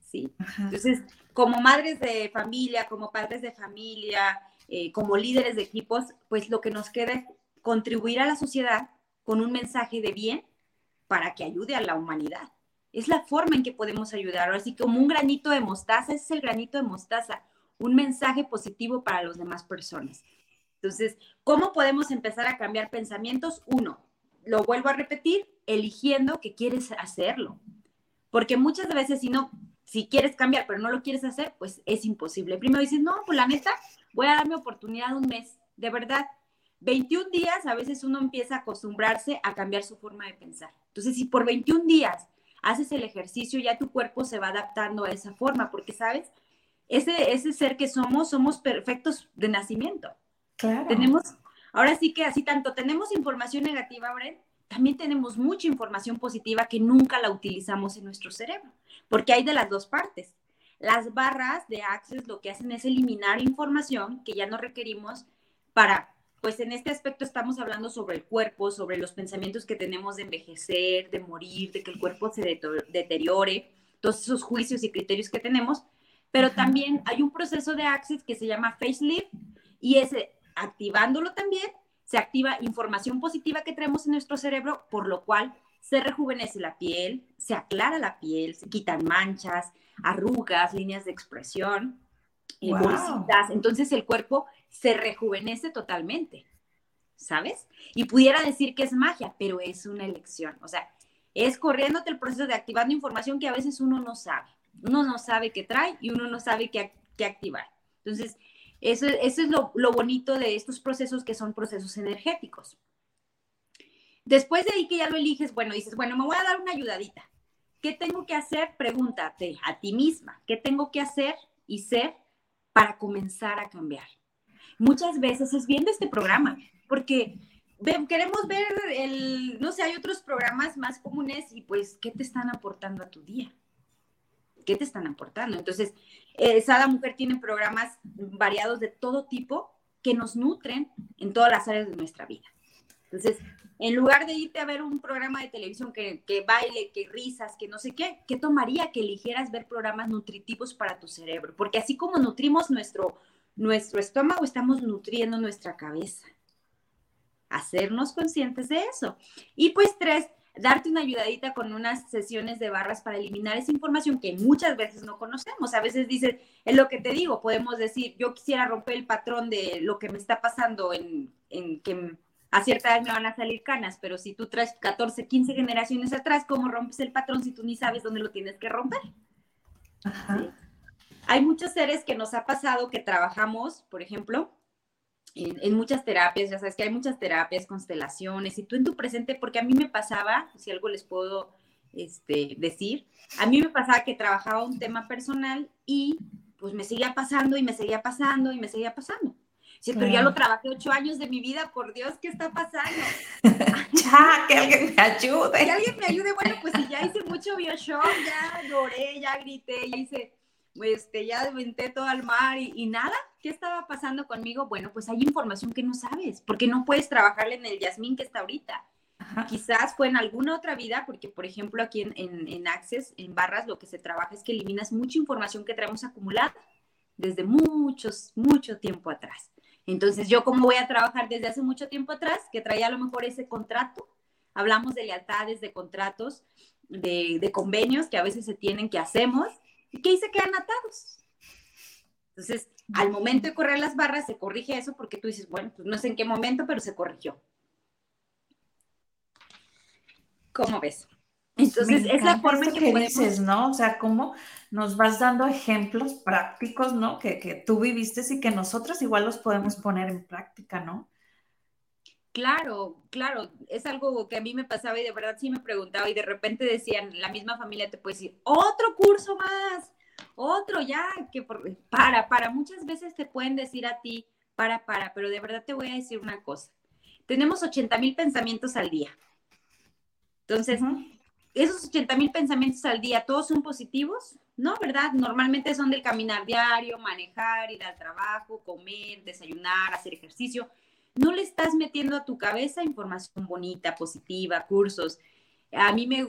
¿Sí? Entonces, como madres de familia, como padres de familia, eh, como líderes de equipos, pues lo que nos queda es contribuir a la sociedad con un mensaje de bien para que ayude a la humanidad. Es la forma en que podemos ayudar. Así como un granito de mostaza, es el granito de mostaza, un mensaje positivo para las demás personas. Entonces, ¿cómo podemos empezar a cambiar pensamientos? Uno, lo vuelvo a repetir, eligiendo que quieres hacerlo. Porque muchas veces si no, si quieres cambiar, pero no lo quieres hacer, pues es imposible. Primero dices, no, pues la neta, voy a darme oportunidad un mes. De verdad, 21 días a veces uno empieza a acostumbrarse a cambiar su forma de pensar. Entonces, si por 21 días haces el ejercicio, ya tu cuerpo se va adaptando a esa forma, porque, ¿sabes? Ese, ese ser que somos, somos perfectos de nacimiento. Claro. Tenemos Ahora sí que así tanto tenemos información negativa, Bren, también tenemos mucha información positiva que nunca la utilizamos en nuestro cerebro, porque hay de las dos partes. Las barras de Access lo que hacen es eliminar información que ya no requerimos para, pues en este aspecto estamos hablando sobre el cuerpo, sobre los pensamientos que tenemos de envejecer, de morir, de que el cuerpo se deteriore, todos esos juicios y criterios que tenemos, pero también hay un proceso de Access que se llama facelift y ese activándolo también, se activa información positiva que tenemos en nuestro cerebro, por lo cual se rejuvenece la piel, se aclara la piel, se quitan manchas, arrugas, líneas de expresión, eh, bolsitas. Entonces el cuerpo se rejuvenece totalmente, ¿sabes? Y pudiera decir que es magia, pero es una elección. O sea, es corriéndote el proceso de activando información que a veces uno no sabe. Uno no sabe qué trae y uno no sabe qué, qué activar. Entonces, eso, es lo, bonito de estos procesos que son procesos energéticos. Después de ahí que ya lo eliges, bueno, dices, bueno, me voy a dar una ayudadita. ¿Qué tengo que hacer? Pregúntate a ti misma, ¿qué tengo que hacer y ser para comenzar a cambiar? Muchas veces es viendo este programa, porque queremos ver el, no sé, hay otros programas más comunes y pues, ¿qué te están aportando a tu día? ¿Qué te están aportando? Entonces, eh, Sada Mujer tiene programas variados de todo tipo que nos nutren en todas las áreas de nuestra vida. Entonces, en lugar de irte a ver un programa de televisión que, que, baile, que risas, que no sé qué, ¿qué tomaría que eligieras ver programas nutritivos para tu cerebro? Porque así como nutrimos nuestro, nuestro estómago, estamos nutriendo nuestra cabeza. Hacernos conscientes de eso. Y pues tres, darte una ayudadita con unas sesiones de barras para eliminar esa información que muchas veces no conocemos. A veces dices, es lo que te digo, podemos decir, yo quisiera romper el patrón de lo que me está pasando en, que a cierta edad me van a salir canas, pero si tú traes 14, 15 generaciones atrás, ¿cómo rompes el patrón si tú ni sabes dónde lo tienes que romper? Hay muchos seres que nos ha pasado que trabajamos, por ejemplo, en, muchas terapias, ya sabes que hay muchas terapias, constelaciones, y tú en tu presente, porque a mí me pasaba, si algo les puedo este, decir, a mí me pasaba que trabajaba un tema personal y pues me seguía pasando y me seguía pasando y me seguía pasando. Sí, pero ya lo trabajé ocho años de mi vida, por Dios, ¿qué está pasando? ya, que alguien me ayude. Que alguien me ayude, bueno, pues si ya hice mucho Bioshock, ya lloré, ya grité, ya hice este, ya aventé todo al mar y, nada, ¿qué estaba pasando conmigo? Bueno, pues hay información que no sabes, porque no puedes trabajarle en el Yasmín que está ahorita. Quizás fue en alguna otra vida, porque por ejemplo aquí en, en, en, Access, en Barras, lo que se trabaja es que eliminas mucha información que traemos acumulada desde muchos, mucho tiempo atrás. Entonces, yo como voy a trabajar desde hace mucho tiempo atrás, que traía a lo mejor ese contrato, hablamos de lealtades, de contratos, de, de convenios que a veces se tienen, que hacemos, y ahí se quedan atados. Entonces, al momento de correr las barras, se corrige eso porque tú dices, bueno, pues no sé en qué momento, pero se corrigió. ¿Cómo ves? Entonces, es la forma en que, dices, ¿no? O sea, cómo nos vas dando ejemplos prácticos, ¿no? Que, que tú viviste y que nosotros igual los podemos poner en práctica, ¿no? Claro, claro, es algo que a mí me pasaba y de verdad sí me preguntaba y de repente decían, la misma familia te puede decir, otro curso más, otro ya, que para, para, muchas veces te pueden decir a ti, para, para, pero de verdad te voy a decir una cosa, tenemos 80 mil pensamientos al día. Entonces, esos 80 mil pensamientos al día, ¿todos son positivos? No, ¿verdad? Normalmente son del caminar diario, manejar, ir al trabajo, comer, desayunar, hacer ejercicio no le estás metiendo a tu cabeza información bonita, positiva, cursos. A mí me,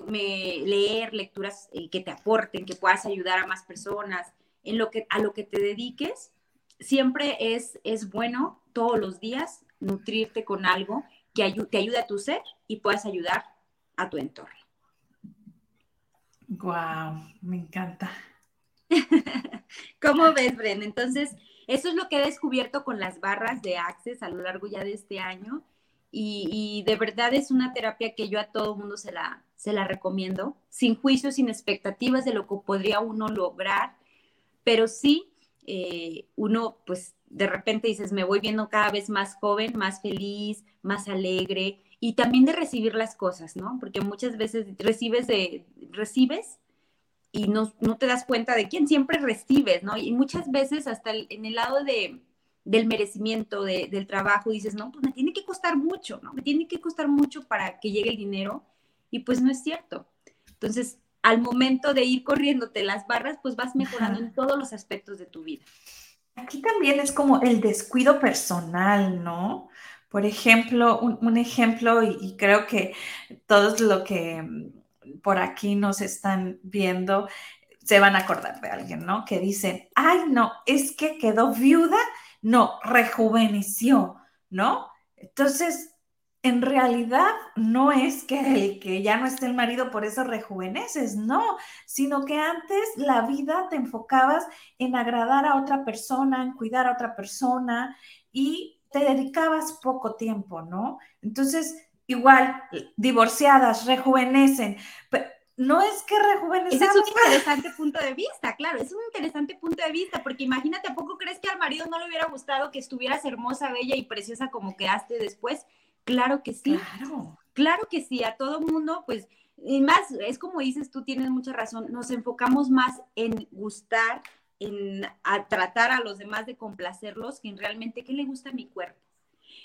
leer lecturas eh, que te aporten, que puedas ayudar a más personas, en lo que, a lo que te dediques, siempre es, es bueno todos los días nutrirte con algo que te ayude a tu ser y puedas ayudar a tu entorno. Wow, me encanta. ¿Cómo ves, Brenda? Entonces, eso es lo que he descubierto con las barras de Access a lo largo ya de este año. Y, de verdad es una terapia que yo a todo mundo se la, se la recomiendo, sin juicios, sin expectativas de lo que podría uno lograr, pero sí eh, uno pues de repente dices, me voy viendo cada vez más joven, más feliz, más alegre y también de recibir las cosas, ¿no? Porque muchas veces recibes de, recibes y no, no, te das cuenta de quién siempre recibes, ¿no? Y muchas veces hasta en el lado de, del merecimiento del trabajo dices, no, pues me tiene que costar mucho, ¿no? Me tiene que costar mucho para que llegue el dinero y pues no es cierto. Entonces, al momento de ir corriéndote las barras, pues vas mejorando en todos los aspectos de tu vida. Aquí también es como el descuido personal, ¿no? Por ejemplo, un, ejemplo, y, creo que todos lo que por aquí nos están viendo, se van a acordar de alguien, ¿no? Que dicen, ay, no, es que quedó viuda, no, rejuveneció, ¿no? Entonces, en realidad no es que el que ya no esté el marido por eso rejuveneces, no, sino que antes la vida te enfocabas en agradar a otra persona, en cuidar a otra persona y te dedicabas poco tiempo, ¿no? Entonces, igual, divorciadas, rejuvenecen. Pero no es que rejuvenecen. Es un interesante punto de vista, claro, es un interesante punto de vista, porque imagínate, ¿a poco crees que al marido no le hubiera gustado que estuvieras hermosa, bella y preciosa como quedaste después? Claro que sí. Claro. Claro que sí, a todo mundo, pues, y más, es como dices tú, tienes mucha razón, nos enfocamos más en gustar, en tratar a los demás de complacerlos, que en realmente qué le gusta a mi cuerpo.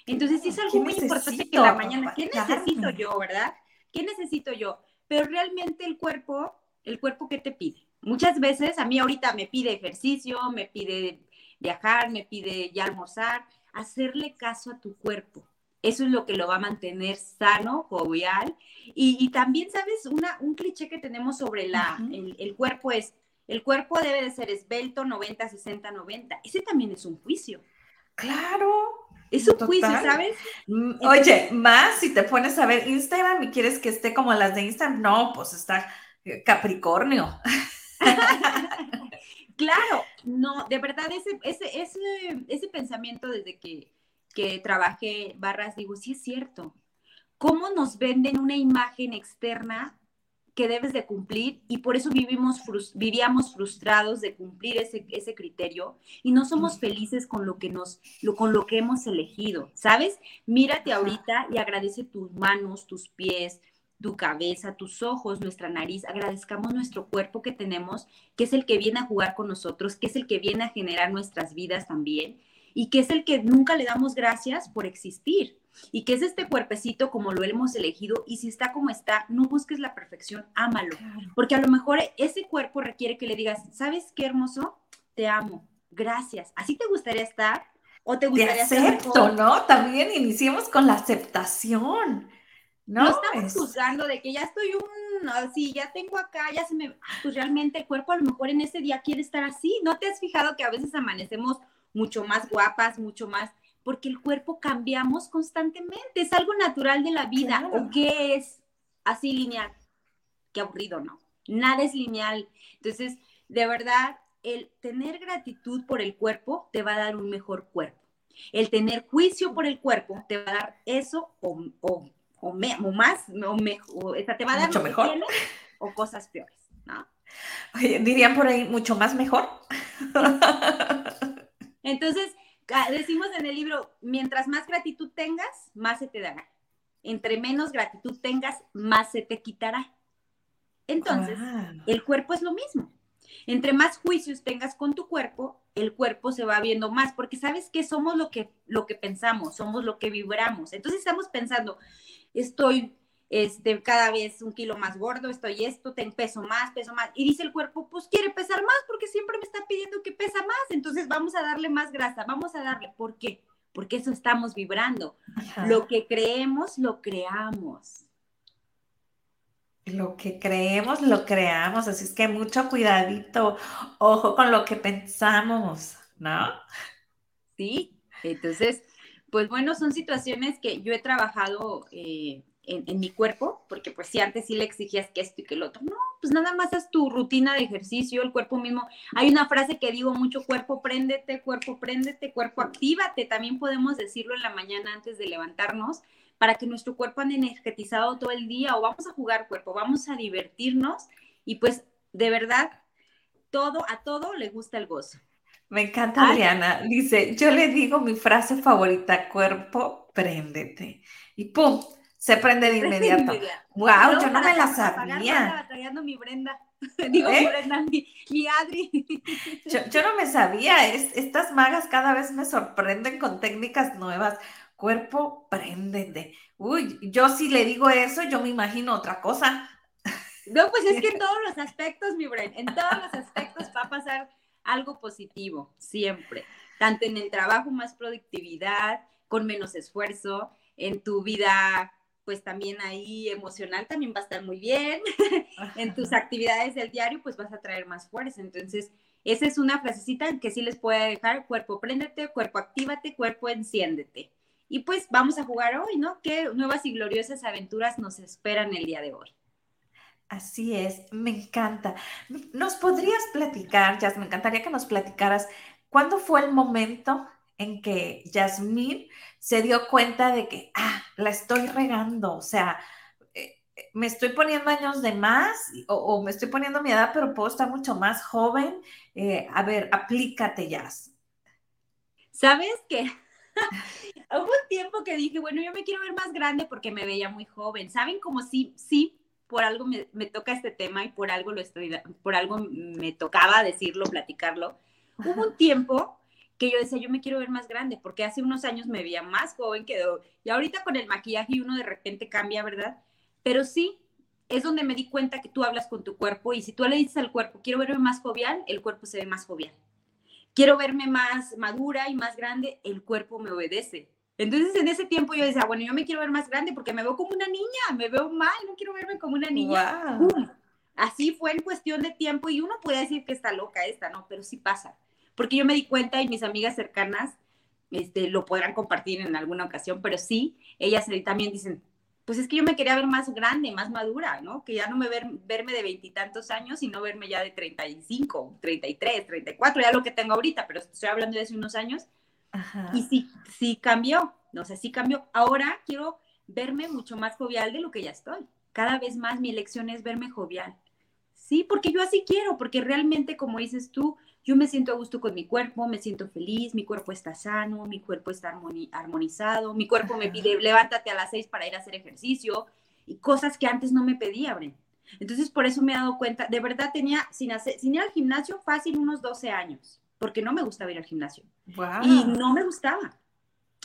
Entonces sí es algo muy importante que la mañana, ¿qué necesito yo, verdad? ¿Qué necesito yo? Pero realmente el cuerpo, el cuerpo ¿qué te pide? Muchas veces a mí ahorita me pide ejercicio, me pide viajar, me pide ya almorzar, hacerle caso a tu cuerpo. Eso es lo que lo va a mantener sano, jovial. Y, también, ¿sabes? Una, un cliché que tenemos sobre la, el, el, cuerpo es, el cuerpo debe de ser esbelto, 90, 60, 90. Ese también es un juicio. Claro. Es un juicio, ¿sabes? Mm, oye, más si te pones a ver Instagram y quieres que esté como las de Instagram, no, pues está eh, Capricornio. claro, no, de verdad ese, ese, ese, ese pensamiento desde que, que trabajé barras, digo, sí es cierto. ¿Cómo nos venden una imagen externa que debes de cumplir y por eso vivimos vivíamos frustrados de cumplir ese, ese criterio y no somos felices con lo que nos lo, con lo que hemos elegido, ¿sabes? Mírate ahorita y agradece tus manos, tus pies, tu cabeza, tus ojos, nuestra nariz, agradezcamos nuestro cuerpo que tenemos, que es el que viene a jugar con nosotros, que es el que viene a generar nuestras vidas también y que es el que nunca le damos gracias por existir. Y que es este cuerpecito como lo hemos elegido y si está como está, no busques la perfección, ámalo, porque a lo mejor ese cuerpo requiere que le digas, ¿sabes qué hermoso? Te amo, gracias. ¿Así te gustaría estar? ¿O te gustaría te acepto, ¿no? También iniciemos con la aceptación. No, no estamos juzgando de que ya estoy un, así, ya tengo acá, ya se me, pues realmente el cuerpo a lo mejor en ese día quiere estar así. ¿No te has fijado que a veces amanecemos mucho más guapas, mucho más porque el cuerpo cambiamos constantemente, es algo natural de la vida. ¿O qué es así lineal? Qué aburrido, ¿no? Nada es lineal. Entonces, de verdad, el tener gratitud por el cuerpo te va a dar un mejor cuerpo. El tener juicio por el cuerpo te va a dar eso o, o, o, más, o mejor, te va a dar mucho mejor o cosas peores, ¿no? Oye, dirían por ahí mucho más mejor. Entonces, decimos en el libro, mientras más gratitud tengas, más se te dará. Entre menos gratitud tengas, más se te quitará. Entonces, el cuerpo es lo mismo. Entre más juicios tengas con tu cuerpo, el cuerpo se va viendo más, porque sabes que somos lo que, lo que pensamos, somos lo que vibramos. Entonces estamos pensando, estoy este, cada vez un kilo más gordo, estoy esto, tengo peso más, peso más. Y dice el cuerpo, pues quiere pesar más porque siempre me está pidiendo que pesa más. Entonces vamos a darle más grasa, vamos a darle. ¿Por qué? Porque eso estamos vibrando. Lo que creemos, lo creamos. Lo que creemos, lo creamos. Así es que mucho cuidadito, ojo con lo que pensamos, ¿no? Sí, entonces, pues bueno, son situaciones que yo he trabajado. Eh, en, mi cuerpo, porque pues si antes sí le exigías que esto y que el otro, no, pues nada más haz tu rutina de ejercicio, el cuerpo mismo. Hay una frase que digo mucho, cuerpo préndete, cuerpo préndete, cuerpo actívate, también podemos decirlo en la mañana antes de levantarnos, para que nuestro cuerpo ande energetizado todo el día o vamos a jugar cuerpo, vamos a divertirnos y pues de verdad, todo, a todo le gusta el gozo. Me encanta, Adriana. Dice, yo le digo mi frase favorita, cuerpo, préndete. Y pum, se prende de inmediato. Wow, yo no me la sabía. mi Brenda. Digo, mi ¿Eh? Brenda, mi, Adri. Yo, no me sabía. estas magas cada vez me sorprenden con técnicas nuevas. Cuerpo, préndete. Uy, yo si le digo eso, yo me imagino otra cosa. No, pues es que en todos los aspectos, mi Brenda, en todos los aspectos va a pasar algo positivo, siempre. Tanto en el trabajo, más productividad, con menos esfuerzo, en tu vida pues también ahí emocional también va a estar muy bien. en tus actividades del diario, pues vas a traer más fuerza. Entonces, esa es una frasecita que sí les puede dejar, cuerpo préndete, cuerpo actívate, cuerpo enciéndete. Y pues vamos a jugar hoy, ¿no? ¿Qué nuevas y gloriosas aventuras nos esperan el día de hoy? Así es, me encanta. ¿Nos podrías platicar, Jazz? Me encantaría que nos platicaras cuándo fue el momento en que Yasmín se dio cuenta de que, ah, la estoy regando, o sea, eh, eh, me estoy poniendo años de más o, me estoy poniendo mi edad, pero puedo estar mucho más joven. Eh, a ver, aplícate, Jazz. ¿Sabes qué? Hubo un tiempo que dije, bueno, yo me quiero ver más grande porque me veía muy joven. ¿Saben como sí, sí, por algo me, me toca este tema y por algo lo estoy, por algo me tocaba decirlo, platicarlo? Hubo un tiempo que yo decía, yo me quiero ver más grande, porque hace unos años me veía más joven que y ahorita con el maquillaje uno de repente cambia, ¿verdad? Pero sí, es donde me di cuenta que tú hablas con tu cuerpo y si tú le dices al cuerpo, quiero verme más jovial, el cuerpo se ve más jovial. Quiero verme más madura y más grande, el cuerpo me obedece. Entonces en ese tiempo yo decía, bueno, yo me quiero ver más grande porque me veo como una niña, me veo mal, no quiero verme como una niña. Así fue en cuestión de tiempo y uno puede decir que está loca esta, ¿no? Pero sí pasa porque yo me di cuenta y mis amigas cercanas este, lo podrán compartir en alguna ocasión, pero sí, ellas también dicen, pues es que yo me quería ver más grande, más madura, ¿no? Que ya no me ver, verme de veintitantos años, sino verme ya de 35, 33, 34, ya lo que tengo ahorita, pero estoy hablando de hace unos años. Y sí, sí cambió, no sé, sí cambió. Ahora quiero verme mucho más jovial de lo que ya estoy. Cada vez más mi elección es verme jovial. Sí, porque yo así quiero, porque realmente, como dices tú, yo me siento a gusto con mi cuerpo, me siento feliz, mi cuerpo está sano, mi cuerpo está armonizado, mi cuerpo me pide, levántate a las seis para ir a hacer ejercicio, y cosas que antes no me pedía, Bren. Entonces, por eso me he dado cuenta, de verdad tenía, sin, hacer, sin ir al gimnasio, fácil unos 12 años, porque no me gustaba ir al gimnasio. Y no me gustaba.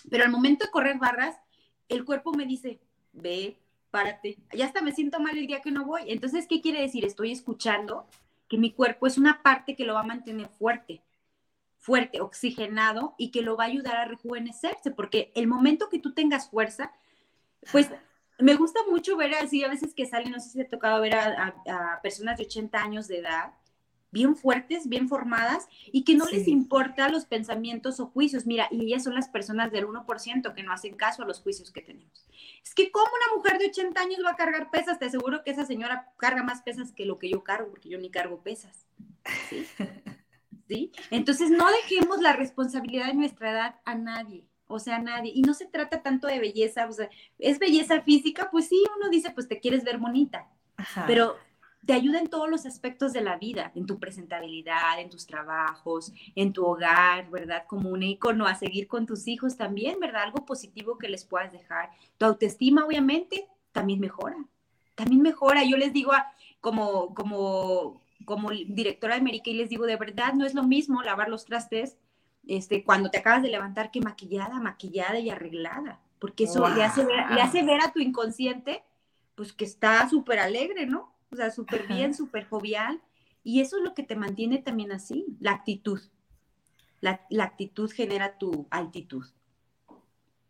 Pero al momento de correr barras, el cuerpo me dice, ve, párate, ya hasta me siento mal el día que no voy. Entonces, ¿qué quiere decir? Estoy escuchando que mi cuerpo es una parte que lo va a mantener fuerte, fuerte, oxigenado y que lo va a ayudar a rejuvenecerse, porque el momento que tú tengas fuerza, pues me gusta mucho ver así a veces que salen, no sé si te ha tocado ver a, personas de 80 años de edad, bien fuertes, bien formadas y que no les importa los pensamientos o juicios. Mira, y ellas son las personas del 1% que no hacen caso a los juicios que tenemos. Es que como una mujer de 80 años va a cargar pesas, te aseguro que esa señora carga más pesas que lo que yo cargo, porque yo ni cargo pesas. ¿Sí? ¿Sí? Entonces no dejemos la responsabilidad de nuestra edad a nadie o sea, nadie. Y no se trata tanto de belleza, o sea, es belleza física, pues sí, uno dice, pues te quieres ver bonita, pero te ayuda en todos los aspectos de la vida, en tu presentabilidad, en tus trabajos, en tu hogar, ¿verdad? Como un icono a seguir con tus hijos también, ¿verdad? Algo positivo que les puedas dejar. Tu autoestima, obviamente, también mejora, también mejora. Yo les digo, como, como, como directora de América, y les digo, de verdad, no es lo mismo lavar los trastes este, cuando te acabas de levantar que maquillada, maquillada y arreglada, porque eso le, hace ver, le hace ver a tu inconsciente, pues que está súper alegre, ¿no? O sea, súper bien, súper jovial. Y eso es lo que te mantiene también así, la actitud. La, actitud genera tu altitud.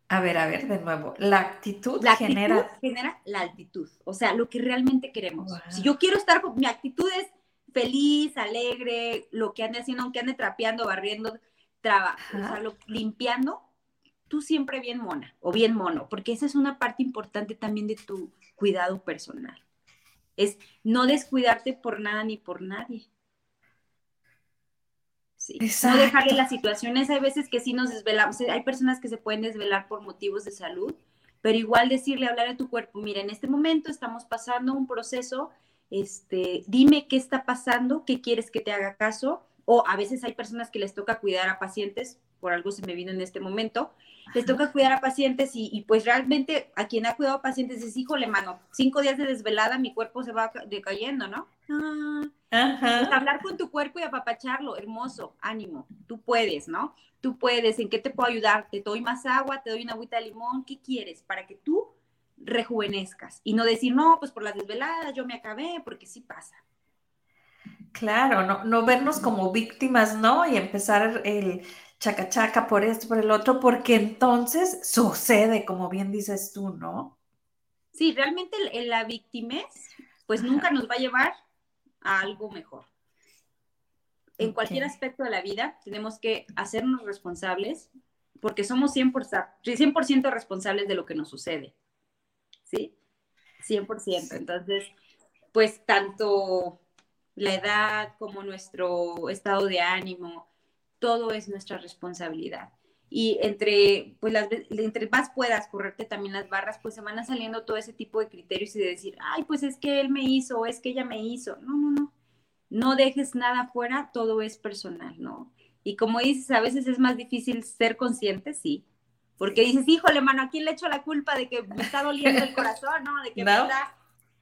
A ver, a ver, de nuevo. La actitud, la genera... genera la altitud. O sea, lo que realmente queremos. Si yo quiero estar, mi actitud es feliz, alegre, lo que ande haciendo, aunque ande trapeando, barriendo, trabajo, o sea, limpiando, tú siempre bien mona o bien mono, porque esa es una parte importante también de tu cuidado personal. Es no descuidarte por nada ni por nadie. Sí. No dejarle las situaciones, hay veces que sí nos desvelamos, hay personas que se pueden desvelar por motivos de salud, pero igual decirle, hablar a tu cuerpo, mira, en este momento estamos pasando un proceso, este, dime qué está pasando, qué quieres que te haga caso, o a veces hay personas que les toca cuidar a pacientes, por algo se me vino en este momento, les toca cuidar a pacientes y, pues realmente a quien ha cuidado a pacientes es, híjole, mano, cinco días de desvelada, mi cuerpo se va decayendo, ¿no? Ah, pues hablar con tu cuerpo y apapacharlo, hermoso, ánimo, tú puedes, ¿no? Tú puedes, ¿en qué te puedo ayudar? Te doy más agua, te doy una agüita de limón, ¿qué quieres? Para que tú rejuvenezcas y no decir, no, pues por las desveladas yo me acabé, porque sí pasa. Claro, no, no vernos como víctimas, ¿no? Y empezar el chacachaca por esto, por el otro, porque entonces sucede, como bien dices tú, ¿no? Sí, realmente la víctima, pues nunca nos va a llevar a algo mejor. En cualquier aspecto de la vida tenemos que hacernos responsables porque somos 100%, 100 responsables de lo que nos sucede. ¿Sí? 100%. Entonces, pues tanto la edad, como nuestro estado de ánimo, todo es nuestra responsabilidad. Y entre, pues las, entre más puedas correrte también las barras, pues se van a saliendo todo ese tipo de criterios y de decir, ay, pues es que él me hizo, o es que ella me hizo. No, no, no. No dejes nada fuera, todo es personal, ¿no? Y como dices, a veces es más difícil ser consciente, sí. Porque dices, híjole, mano, ¿a quién le echo la culpa de que me está doliendo el corazón, no? De que me está...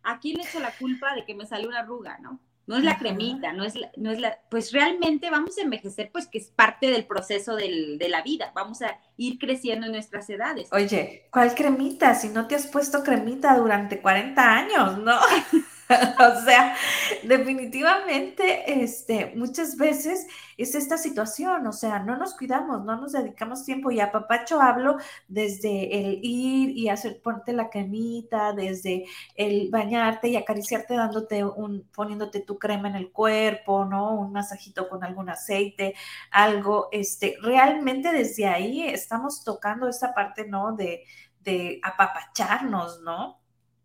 ¿A quién le echo la culpa de que me salió una arruga, no? No es la cremita, no es la, no es la, pues realmente vamos a envejecer, pues que es parte del proceso del, de la vida, vamos a ir creciendo en nuestras edades. Oye, ¿cuál cremita? Si no te has puesto cremita durante 40 años, ¿no? o sea, definitivamente, este, muchas veces es esta situación, o sea, no nos cuidamos, no nos dedicamos tiempo y a papacho hablo desde el ir y hacer ponte la cremita, desde el bañarte y acariciarte dándote un, poniéndote tu crema en el cuerpo, ¿no? Un masajito con algún aceite, algo, este, realmente desde ahí estamos tocando esta parte, ¿no? De, de apapacharnos, ¿no?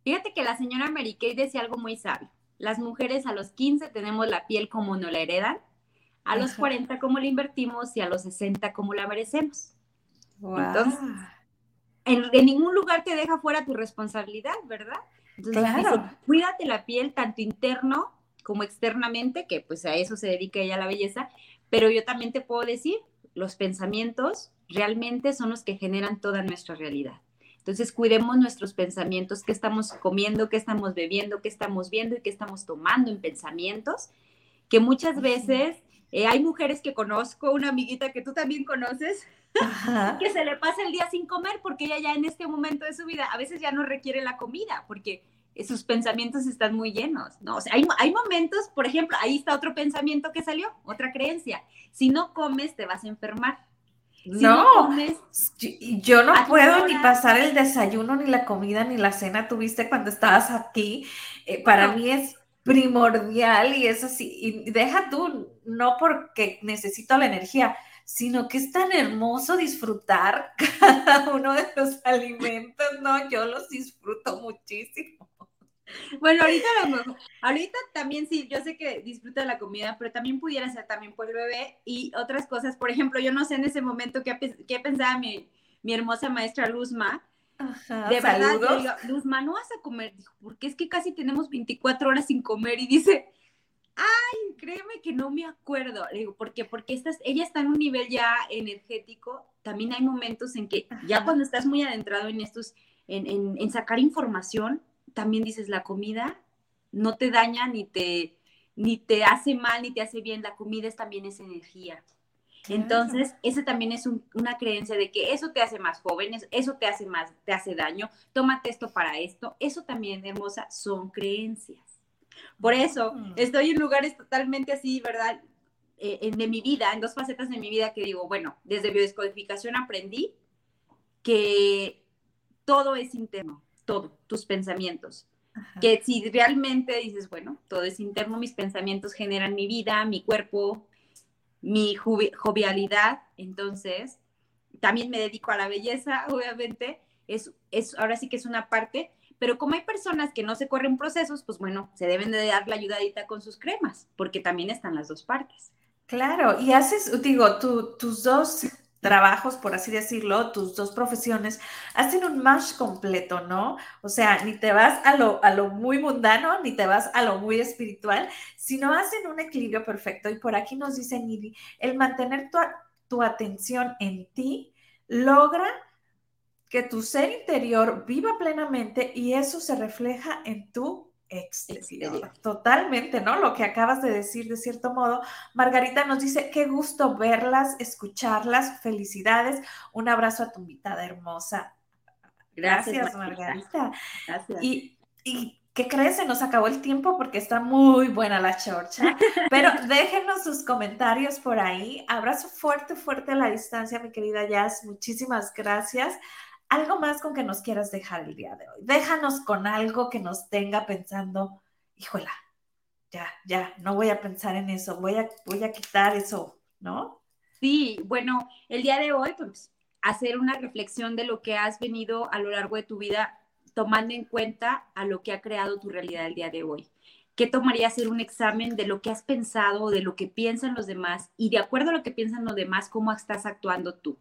Fíjate que la señora Mary Kay decía algo muy sabio. Las mujeres a los 15 tenemos la piel como nos la heredan, a los 40 como la invertimos y a los 60 como la merecemos. Entonces, en, ningún lugar te deja fuera tu responsabilidad, ¿verdad? Entonces, claro. cuídate la piel tanto interno como externamente, que pues a eso se dedica ella la belleza, pero yo también te puedo decir, los pensamientos realmente son los que generan toda nuestra realidad. Entonces, cuidemos nuestros pensamientos, qué estamos comiendo, qué estamos bebiendo, qué estamos viendo y qué estamos tomando en pensamientos, que muchas veces Eh, hay mujeres que conozco, una amiguita que tú también conoces, que se le pasa el día sin comer porque ella ya en este momento de su vida a veces ya no requiere la comida porque sus pensamientos están muy llenos, ¿no? O sea, hay, hay momentos, por ejemplo, ahí está otro pensamiento que salió, otra creencia. Si no comes, te vas a enfermar. No, yo, no puedo ni pasar el desayuno, ni la comida, ni la cena. Tuviste cuando estabas aquí. Eh, para mí es primordial y es así. Y deja tú, no porque necesito la energía, sino que es tan hermoso disfrutar cada uno de los alimentos, ¿no? Yo los disfruto muchísimo. Bueno, ahorita ahorita también sí, yo sé que disfruta la comida, pero también pudiera ser también por el bebé y otras cosas. Por ejemplo, yo no sé en ese momento qué, qué pensaba mi, mi hermosa maestra Luzma, de verdad, Luzma, no vas a comer, dijo, porque es que casi tenemos 24 horas sin comer y dice, ay, créeme que no me acuerdo. Le digo, ¿por qué? Porque estás, ella está en un nivel ya energético, también hay momentos en que ya cuando estás muy adentrado en estos, en, en, en sacar información, también dices, la comida no te daña ni te, ni te hace mal ni te hace bien, la comida es, también es energía. Entonces, ese también es una creencia de que eso te hace más joven, eso te hace más, te hace daño, tómate esto para esto, eso también, hermosa, son creencias. Por eso, mm. estoy en lugares totalmente así, ¿verdad? Eh, en, de mi vida, en dos facetas de mi vida que digo, bueno, desde biodescodificación aprendí que todo es interno, todo, tus pensamientos. Que si realmente dices, bueno, todo es interno, mis pensamientos generan mi vida, mi cuerpo, mi jovialidad, entonces también me dedico a la belleza, obviamente, es, es, ahora sí que es una parte, pero como hay personas que no se corren procesos, pues bueno, se deben de dar la ayudadita con sus cremas, porque también están las dos partes. Claro, y haces, digo, tus dos trabajos, por así decirlo, tus dos profesiones, hacen un match completo, ¿no? O sea, ni te vas a lo, a lo muy mundano, ni te vas a lo muy espiritual, sino hacen un equilibrio perfecto. Y por aquí nos dice Nidi, el mantener tu, tu atención en ti logra que tu ser interior viva plenamente y eso se refleja en tu exterior. Totalmente, ¿no? Lo que acabas de decir de cierto modo. Margarita nos dice, qué gusto verlas, escucharlas, felicidades. Un abrazo a tu invitada hermosa. Gracias, Margarita. Gracias. Y, y ¿qué crees? Se nos acabó el tiempo porque está muy buena la chorcha. Pero déjenos sus comentarios por ahí. Abrazo fuerte, fuerte a la distancia, mi querida Jazz. Muchísimas gracias algo más con que nos quieras dejar el día de hoy. Déjanos con algo que nos tenga pensando, híjola, ya, ya, no voy a pensar en eso, voy a, voy a quitar eso, ¿no? Sí, bueno, el día de hoy, pues, hacer una reflexión de lo que has venido a lo largo de tu vida, tomando en cuenta a lo que ha creado tu realidad el día de hoy. ¿Qué tomaría hacer un examen de lo que has pensado, de lo que piensan los demás y de acuerdo a lo que piensan los demás, cómo estás actuando tú?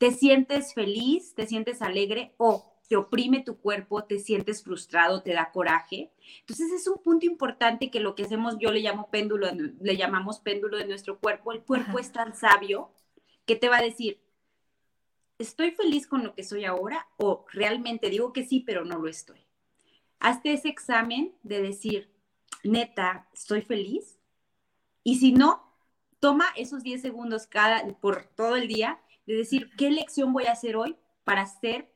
Te sientes feliz, te sientes alegre o te oprime tu cuerpo, te sientes frustrado, te da coraje. Entonces es un punto importante que lo que hacemos, yo le llamo péndulo, le llamamos péndulo de nuestro cuerpo. El cuerpo es tan sabio que te va a decir, ¿estoy feliz con lo que soy ahora? O realmente digo que sí, pero no lo estoy. Hazte ese examen de decir, neta, ¿estoy feliz? Y si no, toma esos 10 segundos cada, por todo el día de decir, ¿qué lección voy a hacer hoy para hacer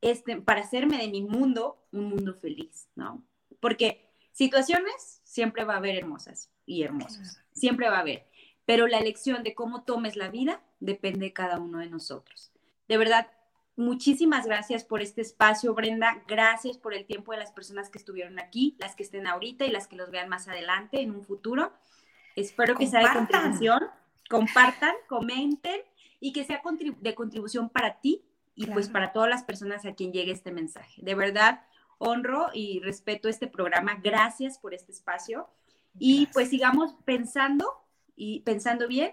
este, para hacerme de mi mundo un mundo feliz, ¿no? Porque situaciones siempre va a haber hermosas y hermosas, siempre va a haber, pero la elección de cómo tomes la vida depende de cada uno de nosotros. De verdad, muchísimas gracias por este espacio, Brenda, gracias por el tiempo de las personas que estuvieron aquí, las que estén ahorita y las que los vean más adelante en un futuro. Espero que sea de contribución, compartan, comenten y que sea de contribución para ti y pues para todas las personas a quien llegue este mensaje. De verdad, honro y respeto este programa. Gracias por este espacio. Y pues sigamos pensando y pensando bien,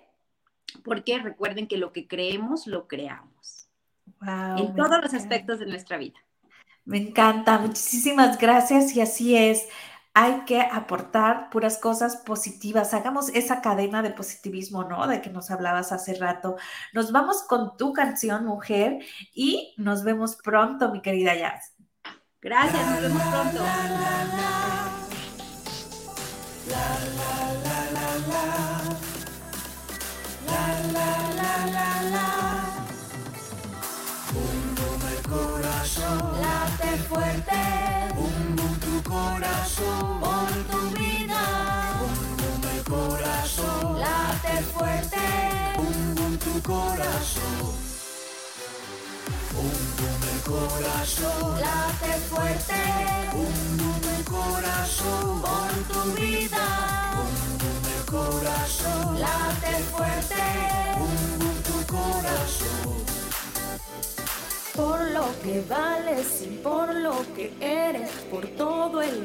porque recuerden que lo que creemos, lo creamos. en todos los aspectos de nuestra vida. Me encanta, muchísimas gracias y así es hay que aportar puras cosas positivas. Hagamos esa cadena de positivismo, ¿no? De que nos hablabas hace rato. Nos vamos con tu canción, mujer, y nos vemos pronto, mi querida Jazz. Gracias, nos vemos pronto. la la la la por tu vida. Bum bum el corazón late fuerte. Bum bum tu corazón. Bum bum el corazón late fuerte. Bum bum el corazón por tu vida. Bum bum el corazón late fuerte. Bum bum tu corazón por lo que vales y por lo que eres, por todo el